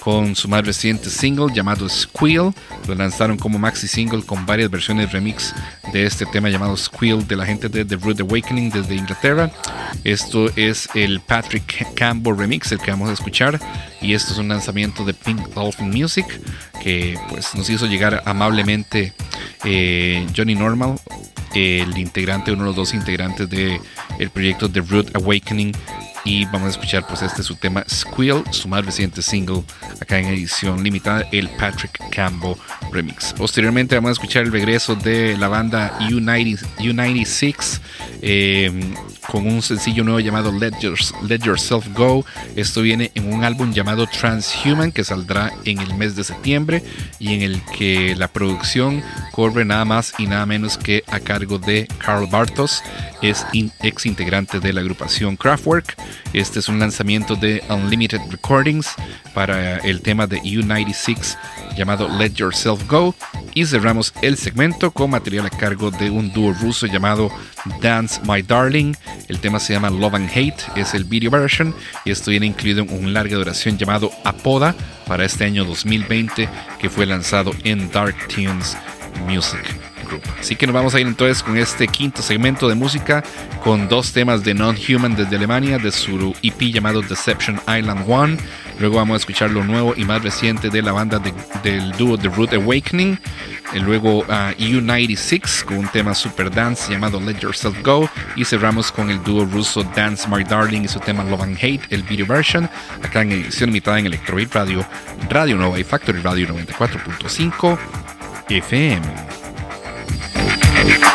con su más reciente single llamado Squeal. Lo lanzaron como maxi single con varias versiones remix de este tema llamado Squeal de la gente de The Rude Awakening desde Inglaterra. Esto es el Patrick Campbell remix, el que vamos a escuchar. Y esto es un lanzamiento de Pink Dolphin Music que pues nos hizo llegar amablemente eh, Johnny Normal, el integrante, uno de los dos integrantes del el proyecto The Rude Awakening y vamos a escuchar pues este es su tema Squeal, su más reciente single acá en edición limitada, el Patrick Campbell remix. Posteriormente vamos a escuchar el regreso de la banda U96 eh, con un sencillo nuevo llamado Let, Yourself Go. Esto viene en un álbum llamado Transhuman que saldrá en el mes de septiembre y en el que la producción corre nada más y nada menos que a cargo de Carl Bartos, es ex integrante de la agrupación Kraftwerk. Este es un lanzamiento de Unlimited Recordings para el tema de U96 llamado Let Yourself Go. Y cerramos el segmento con material a cargo de un dúo ruso llamado Dance My Darling. El tema se llama Love and Hate, es el video version y esto viene incluido en un larga duración llamado Apoda para este año 2020 que fue lanzado en Dark Tunes Music. Así que nos vamos a ir entonces con este quinto segmento de música con dos temas de Non-Human desde Alemania de su EP llamado Deception Island One. Luego vamos a escuchar lo nuevo y más reciente de la banda del dúo The Root Awakening. Y luego uh, U96 con un tema super dance llamado Let Yourself Go. Y cerramos con el dúo ruso Dance My Darling y su tema Love and Hate, el video version. Acá en edición limitada en Electrobeat Radio, Radio Nova y Factory Radio 94.5 FM. Bye.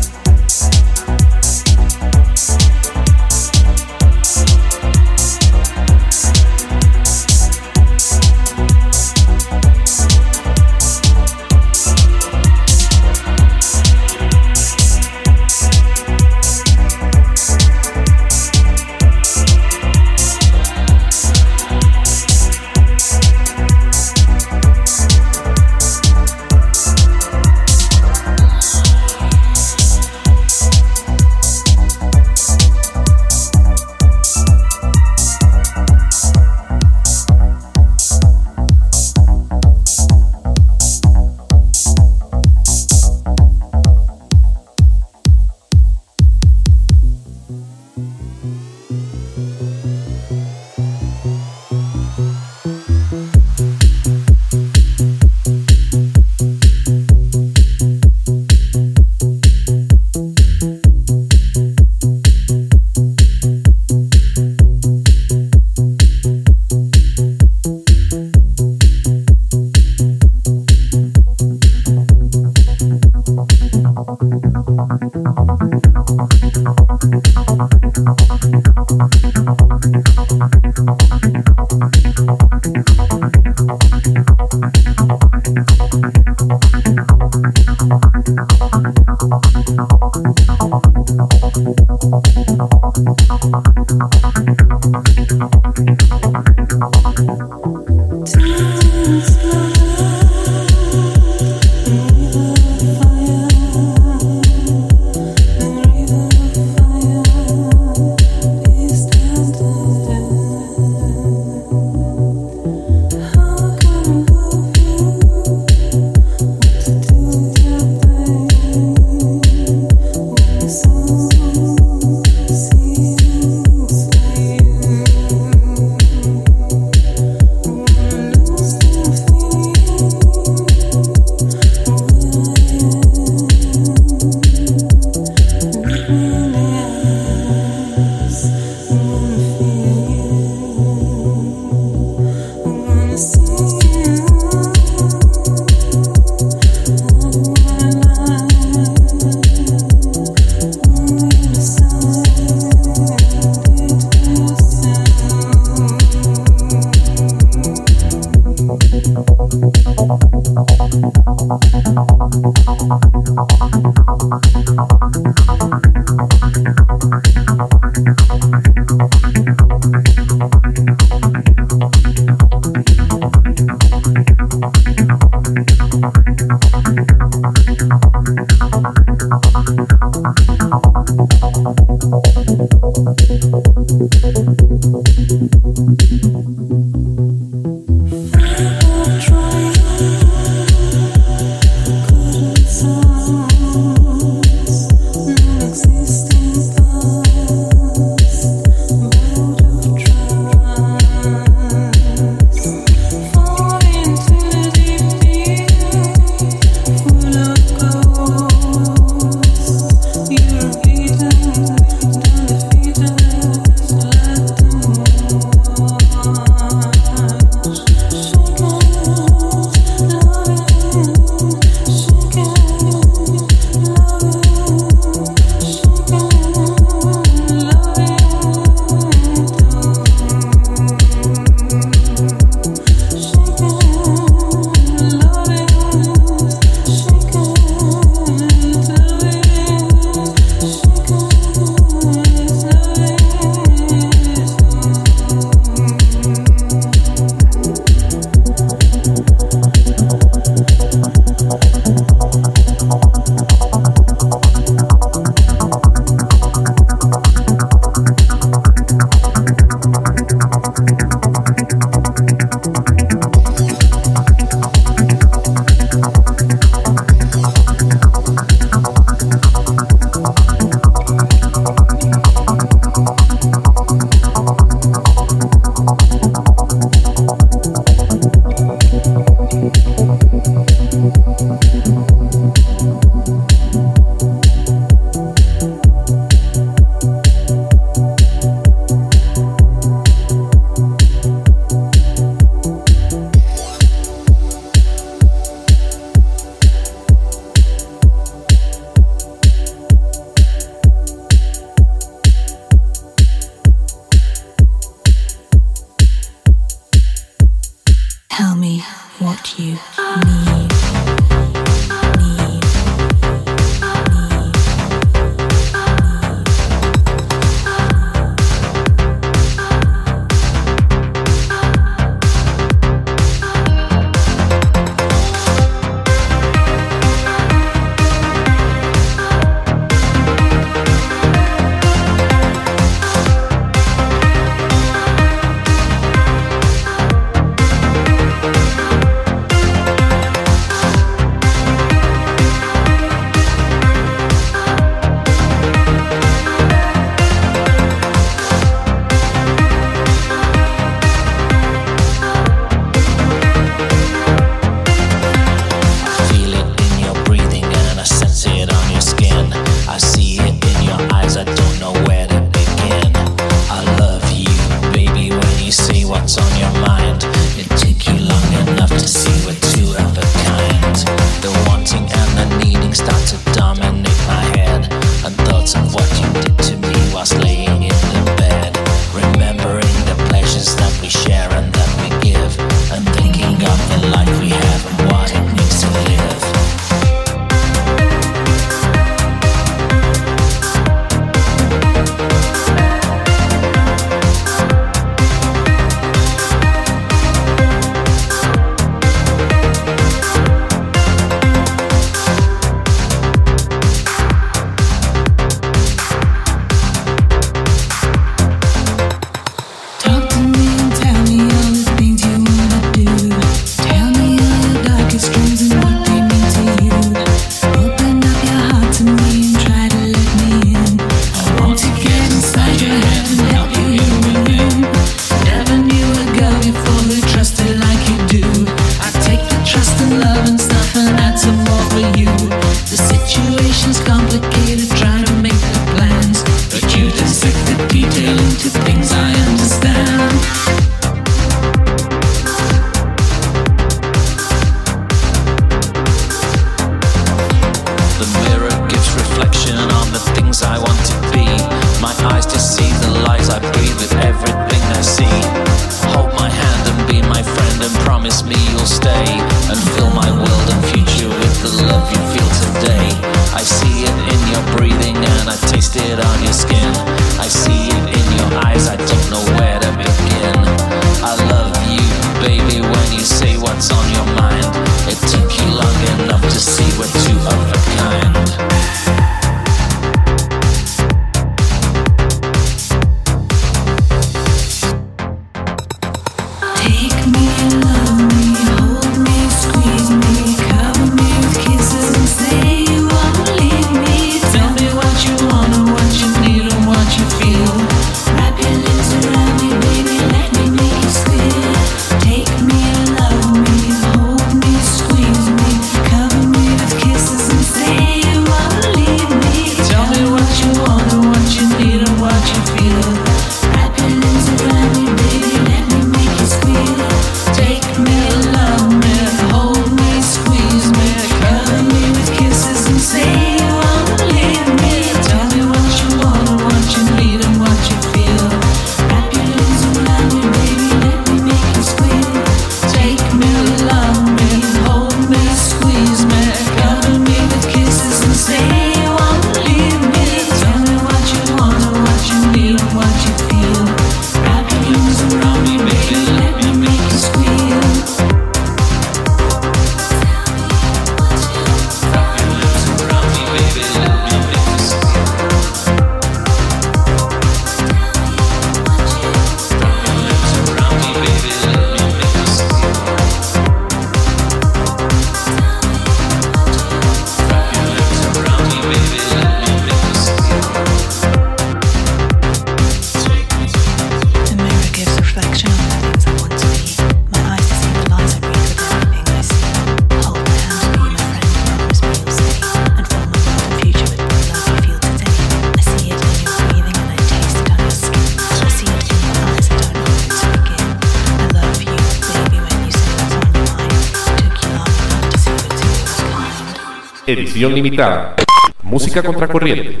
Edición limitada. Música contracorriente.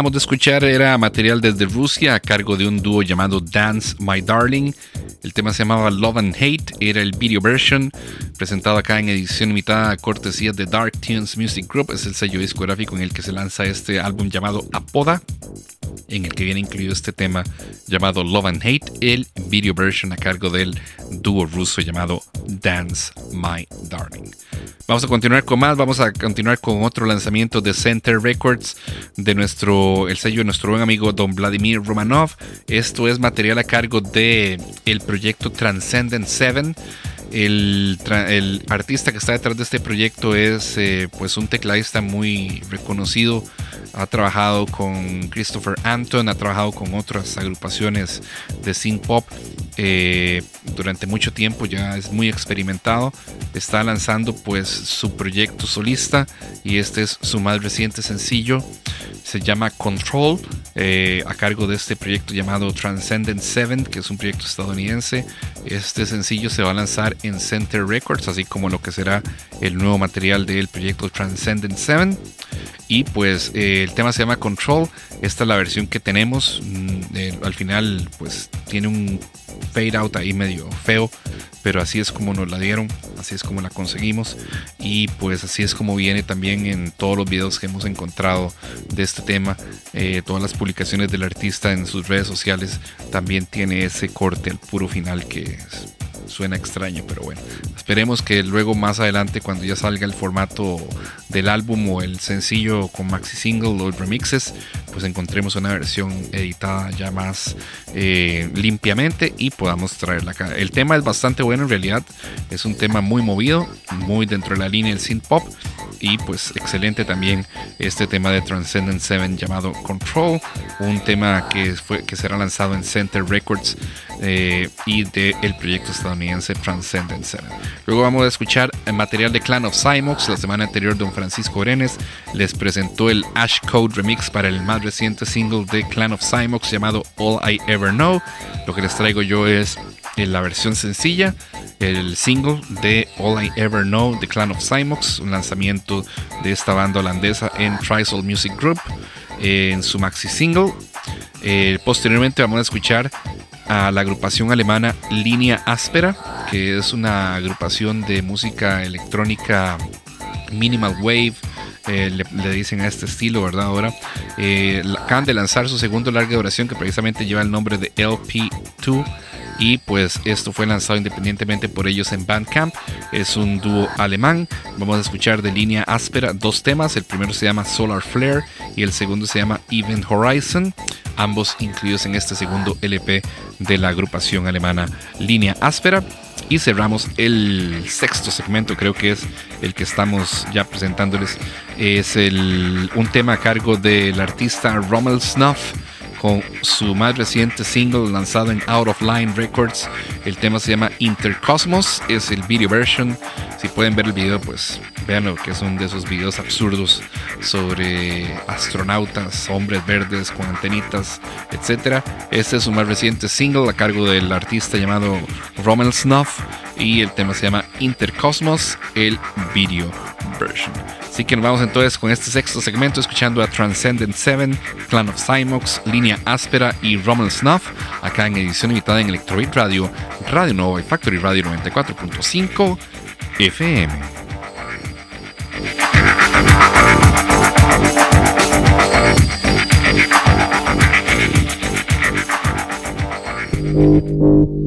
Terminamos de escuchar era material desde Rusia a cargo de un dúo llamado Dance My Darling. El tema se llamaba Love and Hate, era el video version presentado acá en edición limitada cortesía de Dark Tunes Music Group. Es el sello discográfico en el que se lanza este álbum llamado Apoda en el que viene incluido este tema llamado Love and Hate, el video version a cargo del dúo ruso llamado Dance My Darling. Vamos a continuar con más, vamos a continuar con otro lanzamiento de Center Records de nuestro, el sello de nuestro buen amigo Don Vladimir Romanov. Esto es material a cargo de el proyecto Transcendent 7. El, el, artista que está detrás de este proyecto es eh, pues un tecladista muy reconocido ha trabajado con Christopher Anton, ha trabajado con otras agrupaciones de synth pop eh, durante mucho tiempo, ya es muy experimentado. Está lanzando pues su proyecto solista y este es su más reciente sencillo. Se llama Control, eh, a cargo de este proyecto llamado Transcendent 7, que es un proyecto estadounidense. Este sencillo se va a lanzar en Center Records, así como lo que será el nuevo material del proyecto Transcendent 7. Y pues eh, el tema se llama Control. Esta es la versión que tenemos. Mm, eh, al final pues tiene un fade out ahí medio feo. Pero así es como nos la dieron. Así es como la conseguimos. Y pues así es como viene también en todos los videos que hemos encontrado de este tema. Eh, todas las publicaciones del artista en sus redes sociales también tiene ese corte al puro final que es suena extraño, pero bueno. Esperemos que luego más adelante, cuando ya salga el formato del álbum o el sencillo con maxi single o remixes, pues encontremos una versión editada ya más eh, limpiamente y podamos traerla acá. El tema es bastante bueno en realidad, es un tema muy movido, muy dentro de la línea del synth pop y pues excelente también este tema de Transcendent 7 llamado Control, un tema que, fue, que será lanzado en Center Records eh, y del el proyecto estadounidense Transcendent 7. Luego vamos a escuchar el material de Clan of Cymox. La semana anterior Don Francisco Orenes les presentó el Ash Code Remix para el más reciente single de Clan of Cymox llamado All I Ever Know. Lo que les traigo yo es la versión sencilla, el single de All I Ever Know de Clan of Cymox, un lanzamiento de esta banda holandesa en Trisol Music Group, en su maxi single. Eh, posteriormente vamos a escuchar a la agrupación alemana Línea Áspera, que es una agrupación de música electrónica minimal wave. Eh, le, dicen a este estilo, ¿verdad? Ahora eh, acaban de lanzar su segundo larga duración que precisamente lleva el nombre de LP2 y pues esto fue lanzado independientemente por ellos en Bandcamp. Es un dúo alemán. Vamos a escuchar de línea áspera dos temas. El primero se llama Solar Flare y el segundo se llama Event Horizon. Ambos incluidos en este segundo LP de la agrupación alemana Línea Áspera. Y cerramos el sexto segmento, creo que es el que estamos ya presentándoles. Es un tema a cargo del artista Rommel Snuff con su más reciente single lanzado en Out of Line Records. El tema se llama Intercosmos, es el video version. Si pueden ver el video, pues véanlo, que es uno de esos videos absurdos sobre astronautas, hombres verdes con antenitas, etc. Este es su más reciente single a cargo del artista llamado Rommel Snuff y el tema se llama Intercosmos, el video version. Así que nos vamos entonces con este sexto segmento escuchando a Transcendent Seven, Clan of Cymox, Línea Áspera y Rommel Snuff, acá en edición limitada en Electrobit Radio, Radio Nova y Factory Radio 94.5 FM. Thank you.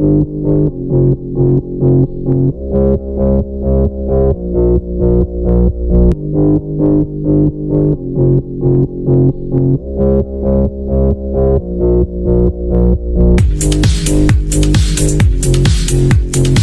Thank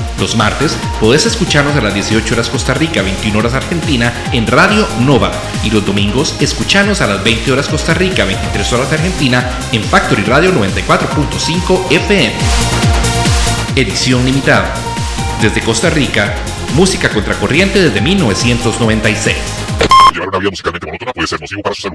Los martes podés escucharnos a las 18 horas Costa Rica, 21 horas Argentina en Radio Nova. Y los domingos escuchanos a las 20 horas Costa Rica, 23 horas Argentina en Factory Radio 94.5 FM. Edición limitada. Desde Costa Rica, música contracorriente desde 1996. Llevar una vida musicalmente monótona puede ser nocivo para su.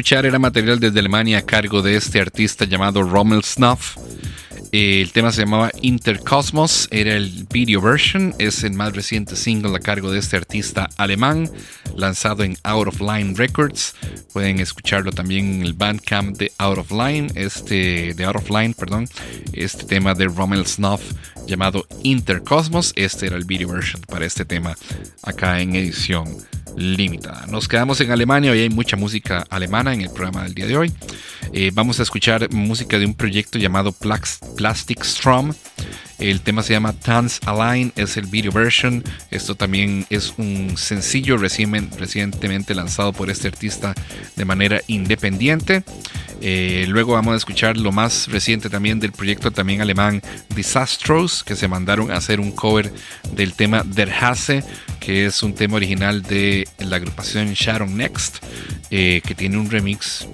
Escuchar era material desde Alemania a cargo de este artista llamado Rommel Snuff. El tema se llamaba Intercosmos, era el video version, es el más reciente single a cargo de este artista alemán, lanzado en Out of Line Records. Pueden escucharlo también en el Bandcamp de Out of Line, este de Out of Line, perdón, este tema de Rommel Snuff llamado Intercosmos. Este era el video version para este tema acá en edición limitada. Nos quedamos en Alemania, hoy hay mucha música alemana en el programa del día de hoy. Eh, vamos a escuchar música de un proyecto llamado Plastic Strum. El tema se llama Tanz Align, es el video version. Esto también es un sencillo recien- recientemente lanzado por este artista de manera independiente. Eh, luego vamos a escuchar lo más reciente también del proyecto también alemán Disastros, que se mandaron a hacer un cover del tema Der Hase, que es un tema original de la agrupación Sharon Next, eh, que tiene un remix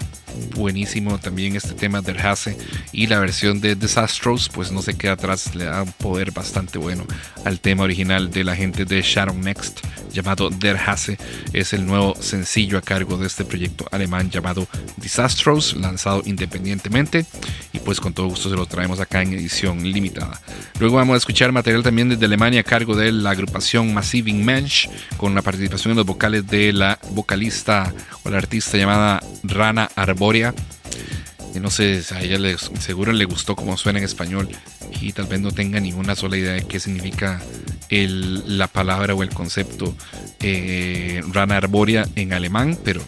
buenísimo también este tema del Hase y la versión de Disastros pues no se queda atrás le da un poder bastante bueno al tema original de la gente de Sharon Next llamado Der Hase es el nuevo sencillo a cargo de este proyecto alemán llamado Disastros lanzado independientemente y pues con todo gusto se lo traemos acá en edición limitada. Luego vamos a escuchar material también desde Alemania a cargo de la agrupación Massiving Mensch con la participación en los vocales de la vocalista o la artista llamada Rana Arboria y no sé, a ella le- seguro le gustó cómo suena en español y tal vez no tenga ninguna sola idea de qué significa el- la palabra o el concepto eh, rana arborea en alemán, pero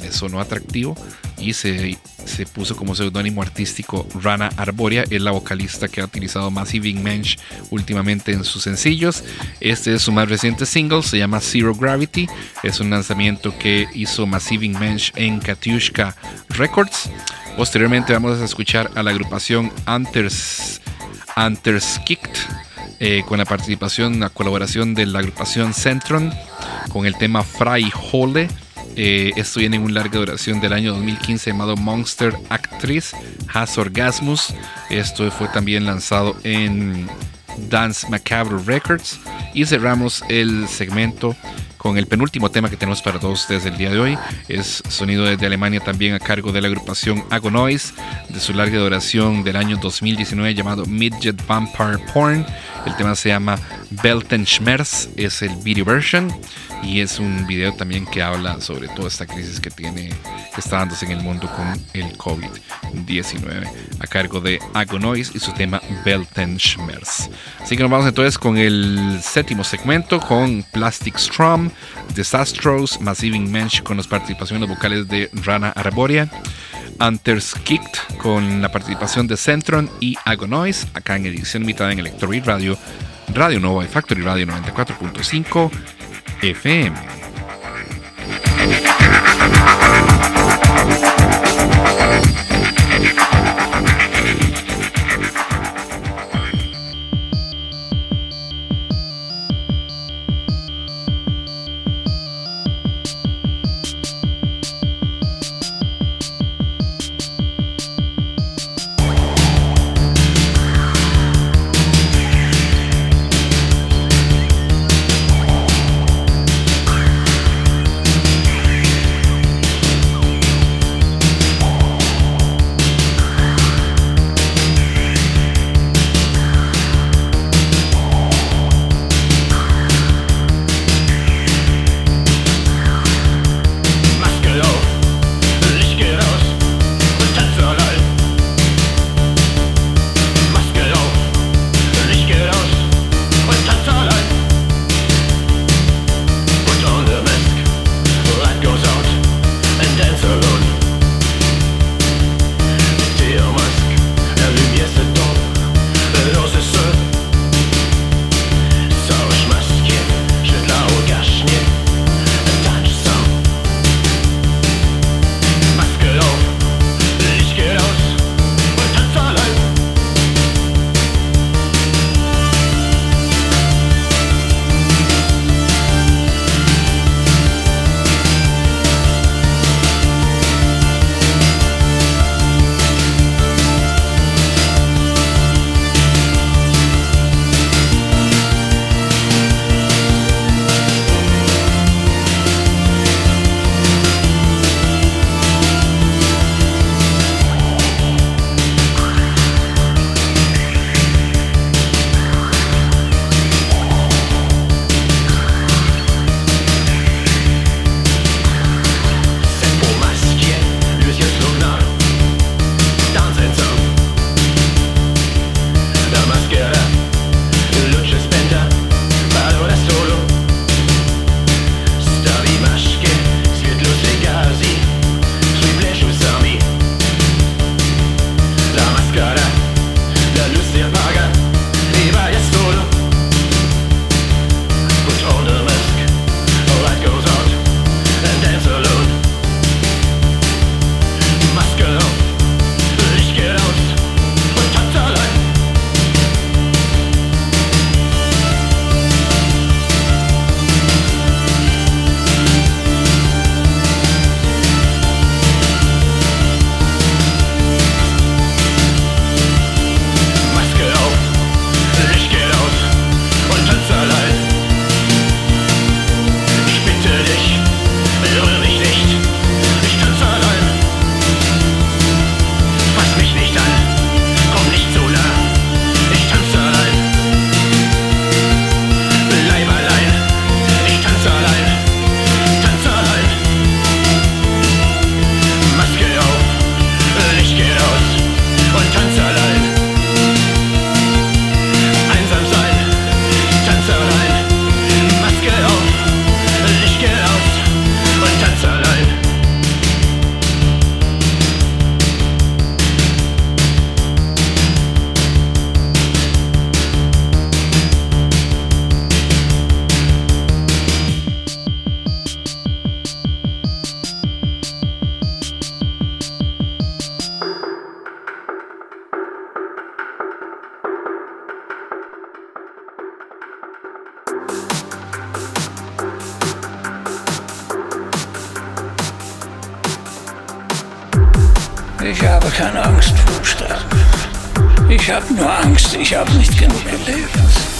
le sonó atractivo y se, se puso como seudónimo artístico Rana Arborea. Es la vocalista que ha utilizado Massive Mensch últimamente en sus sencillos. Este es su más reciente single, se llama Zero Gravity. Es un lanzamiento que hizo Massive Mensch en Katiushka Records. Posteriormente vamos a escuchar a la agrupación Anters, Anterskikt eh, con la participación, la colaboración de la agrupación Centron con el tema Fry Hole. Eh, esto viene en un larga duración del año 2015 llamado Monster Actress Has Orgasmus. Esto fue también lanzado en Dance Macabre Records. Y cerramos el segmento con el penúltimo tema que tenemos para todos ustedes el día de hoy. Es sonido desde Alemania también a cargo de la agrupación Agonoise, de su larga duración del año 2019 llamado Midget Vampire Porn. El tema se llama Beltenschmerz, es el video version y es un video también que habla sobre toda esta crisis que tiene que está dándose en el mundo con el COVID-19 a cargo de Agonoise y su tema Beltenschmerz. Así que nos vamos entonces con el séptimo segmento con Plastic Strum, Disastros, Massive Mensch con las participaciones vocales de Rana Arborea. Anterskikt con la participación de Centron y Agonoise acá en edición limitada en Electrobeat Radio, Radio Nova y Factory Radio 94.5 FM. Habe nur Angst, ich habe nicht genug gelebt.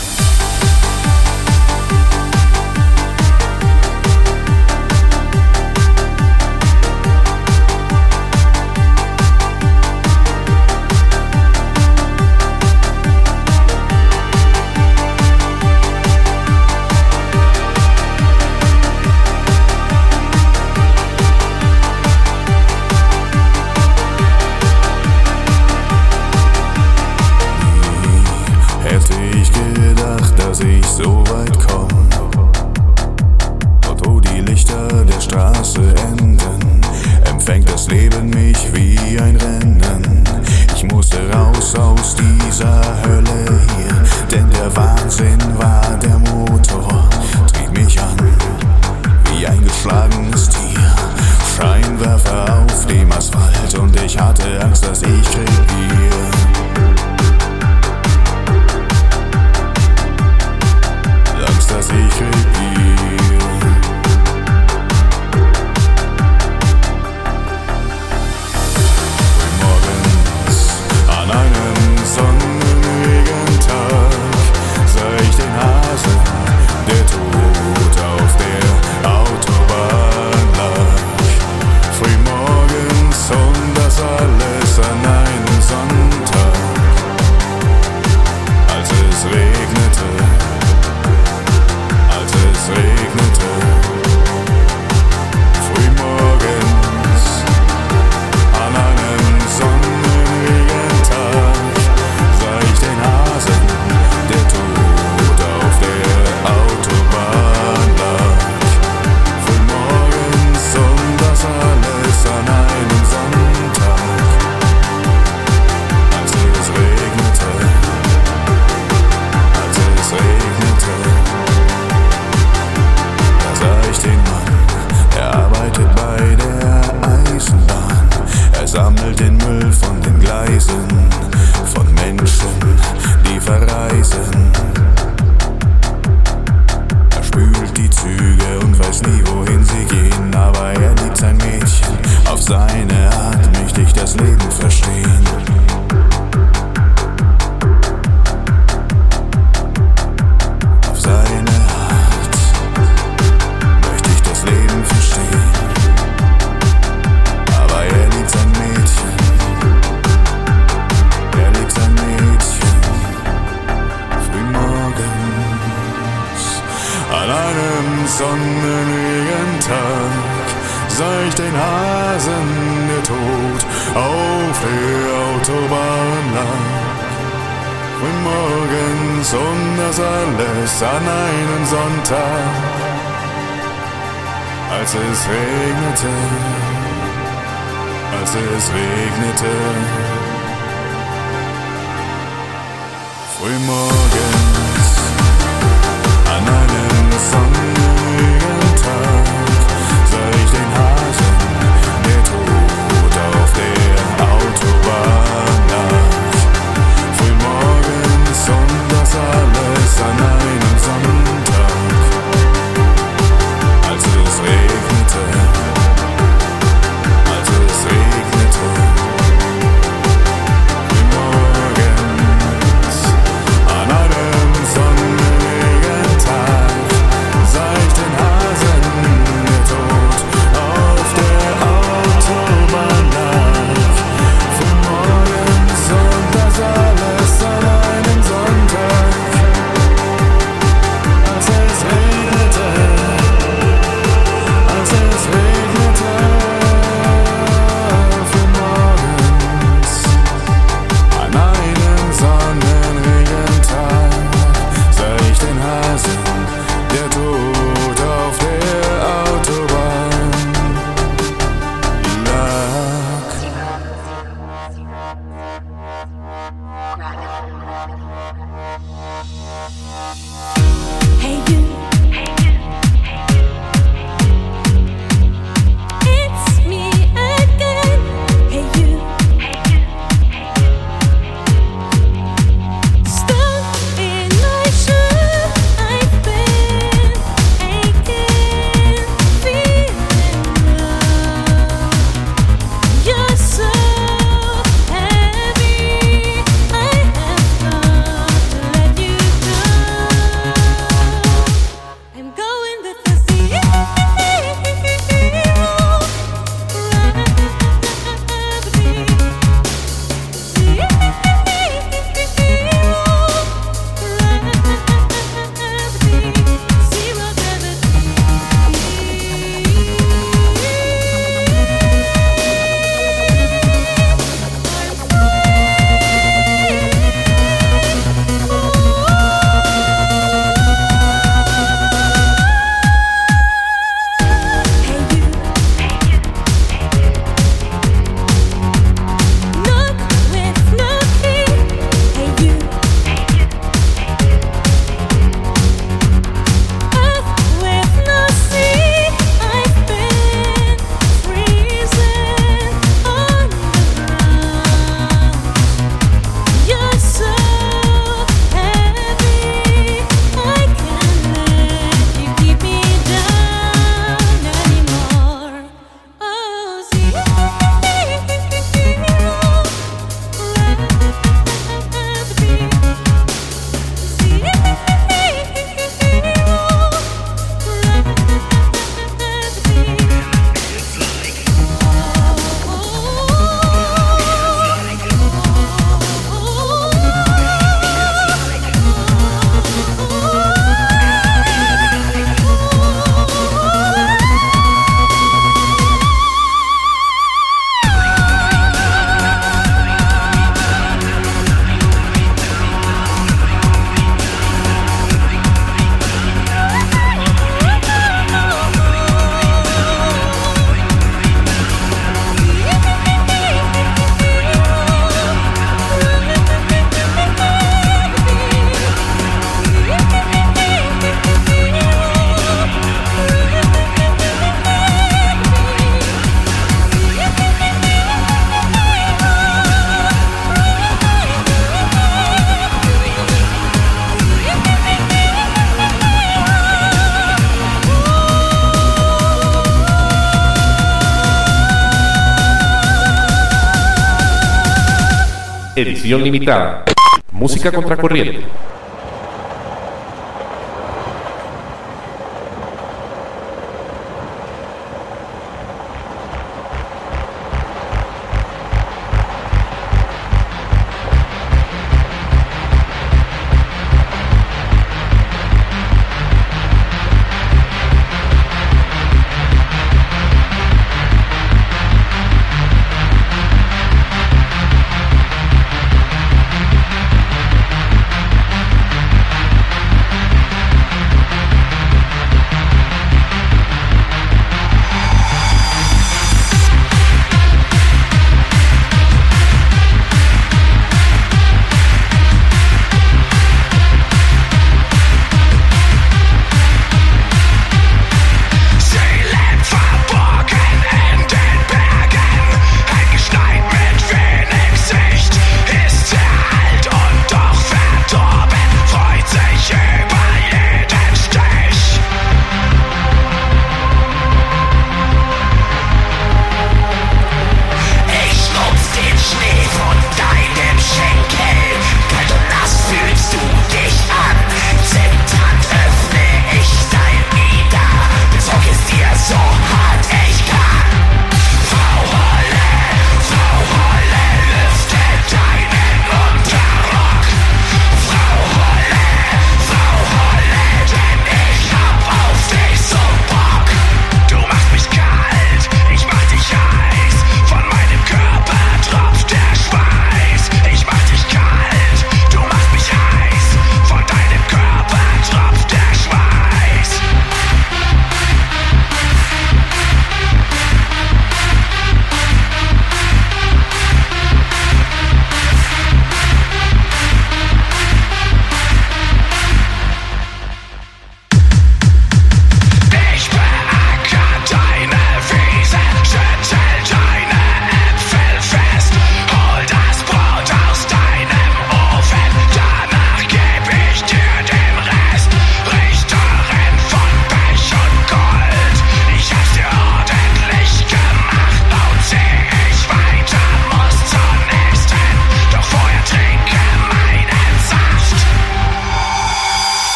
Edición limitada. Música contracorriente.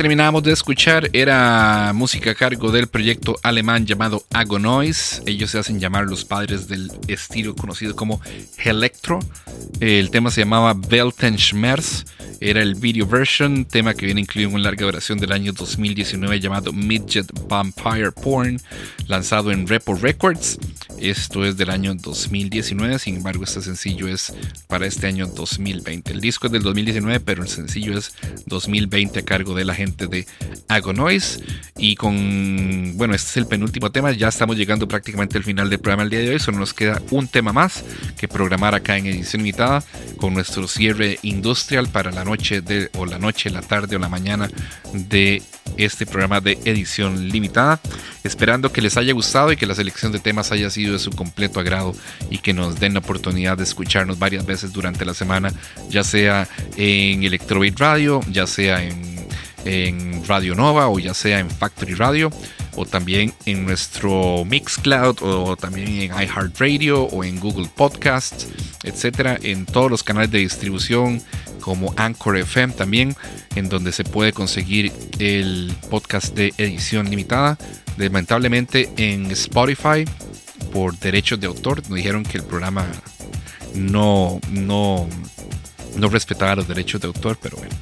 Terminábamos de escuchar era música a cargo del proyecto alemán llamado Agonoise. Ellos se hacen llamar los padres del estilo conocido como Electro. El tema se llamaba Weltenschmerz. Era el video version, tema que viene incluido en una larga duración del año 2019 llamado Midget Vampire Porn, lanzado en Repo Records. Esto es del año 2019, sin embargo este sencillo es para este año 2020. El disco es del 2019, pero el sencillo es 2020 a cargo de la gente de Agonoise. Y con, bueno, este es el penúltimo tema, ya estamos llegando prácticamente al final del programa el día de hoy, solo nos queda un tema más que programar acá en edición limitada con nuestro cierre industrial para la noche de, o la noche, la tarde o la mañana de este programa de edición limitada. Esperando que les haya gustado y que la selección de temas haya sido de su completo agrado y que nos den la oportunidad de escucharnos varias veces durante la semana, ya sea en Electrobeat Radio, ya sea en, en Radio Nova o ya sea en Factory Radio o también en nuestro Mixcloud o también en iHeartRadio o en Google Podcasts, etcétera, en todos los canales de distribución como Anchor FM también, en donde se puede conseguir el podcast de edición limitada. Lamentablemente en Spotify, por derechos de autor, nos dijeron que el programa no, no, no respetaba los derechos de autor, pero bueno,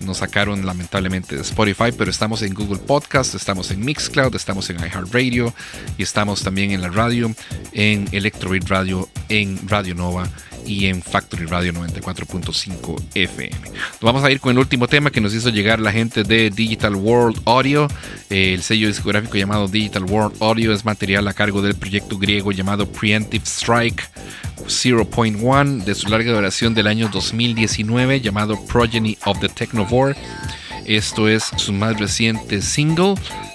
nos sacaron lamentablemente de Spotify, pero estamos en Google Podcast, estamos en Mixcloud, estamos en iHeartRadio y estamos también en la radio, en Electrobeat Radio, en Radio Nova y en Factory Radio 94.5 FM. Vamos a ir con el último tema que nos hizo llegar la gente de Digital World Audio. Eh, el sello discográfico llamado Digital World Audio es material a cargo del proyecto griego llamado Preemptive Strike 0.1 de su larga duración del año 2019 llamado Progeny of the Technovore. Esto es su más reciente single.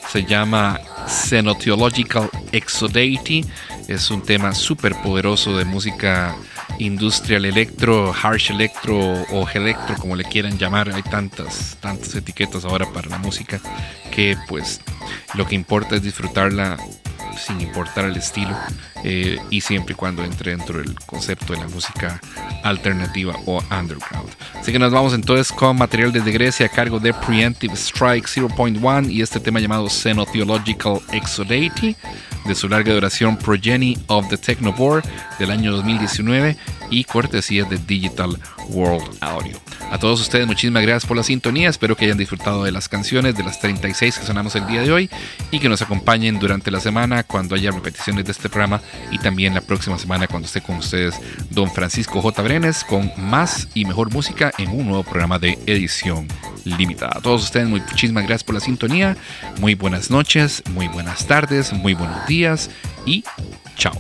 Se llama Xenotheological Exodate. Es un tema súper poderoso de música industrial electro, harsh electro o electro, como le quieran llamar. Hay tantas, tantas etiquetas ahora para la música que pues lo que importa es disfrutarla sin importar el estilo eh, y siempre y cuando entre dentro del concepto de la música alternativa o underground. Así que nos vamos entonces con material desde Grecia a cargo de Preemptive Strike 0.1 y este tema llamado Xenotheological Exodate de su larga duración Progeny of the Technovore del año 2019 y cortesía de Digital World Audio. A todos ustedes muchísimas gracias por la sintonía, espero que hayan disfrutado de las canciones, de las 36 que sonamos el día de hoy y que nos acompañen durante la semana cuando haya repeticiones de este programa y también la próxima semana cuando esté con ustedes don Francisco J. Brenes con más y mejor música en un nuevo programa de edición limitada. A todos ustedes muchísimas gracias por la sintonía, muy buenas noches, muy buenas tardes, muy buenos días y chao.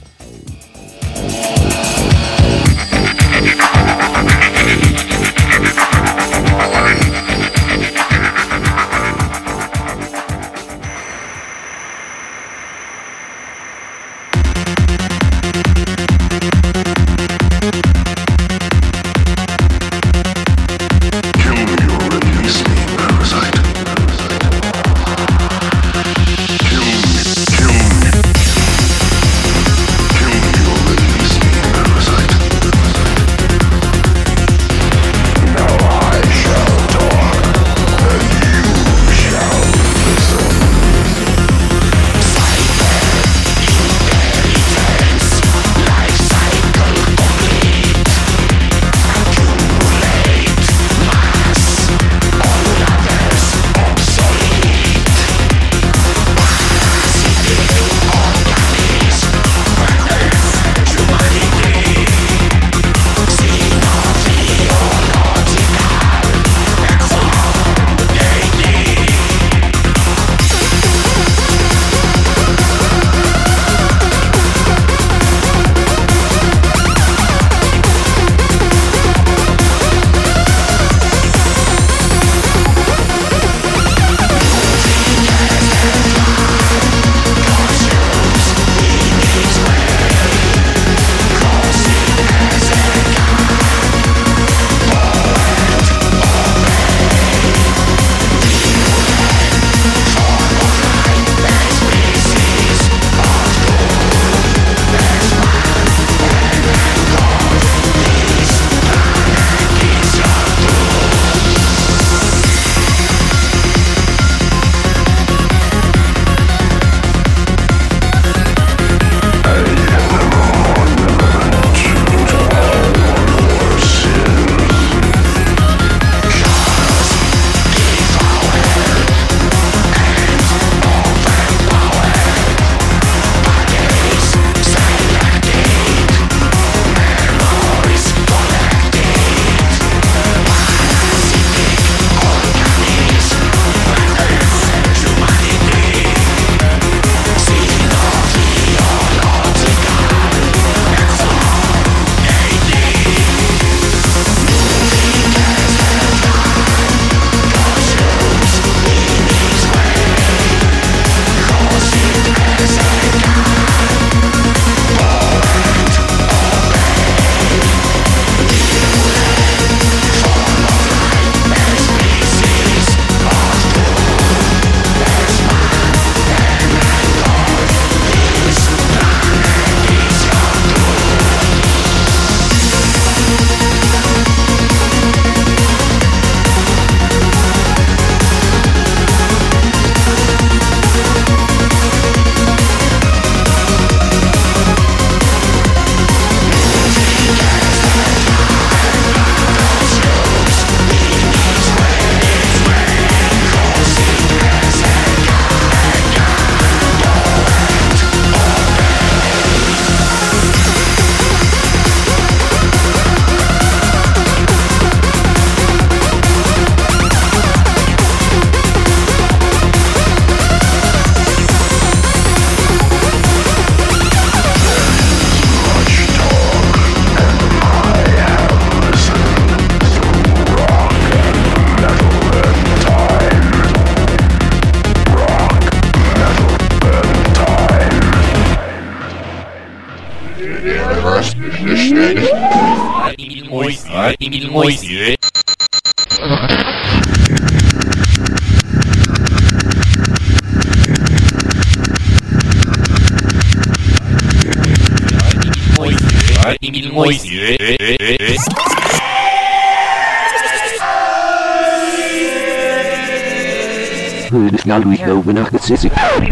Sim, sim.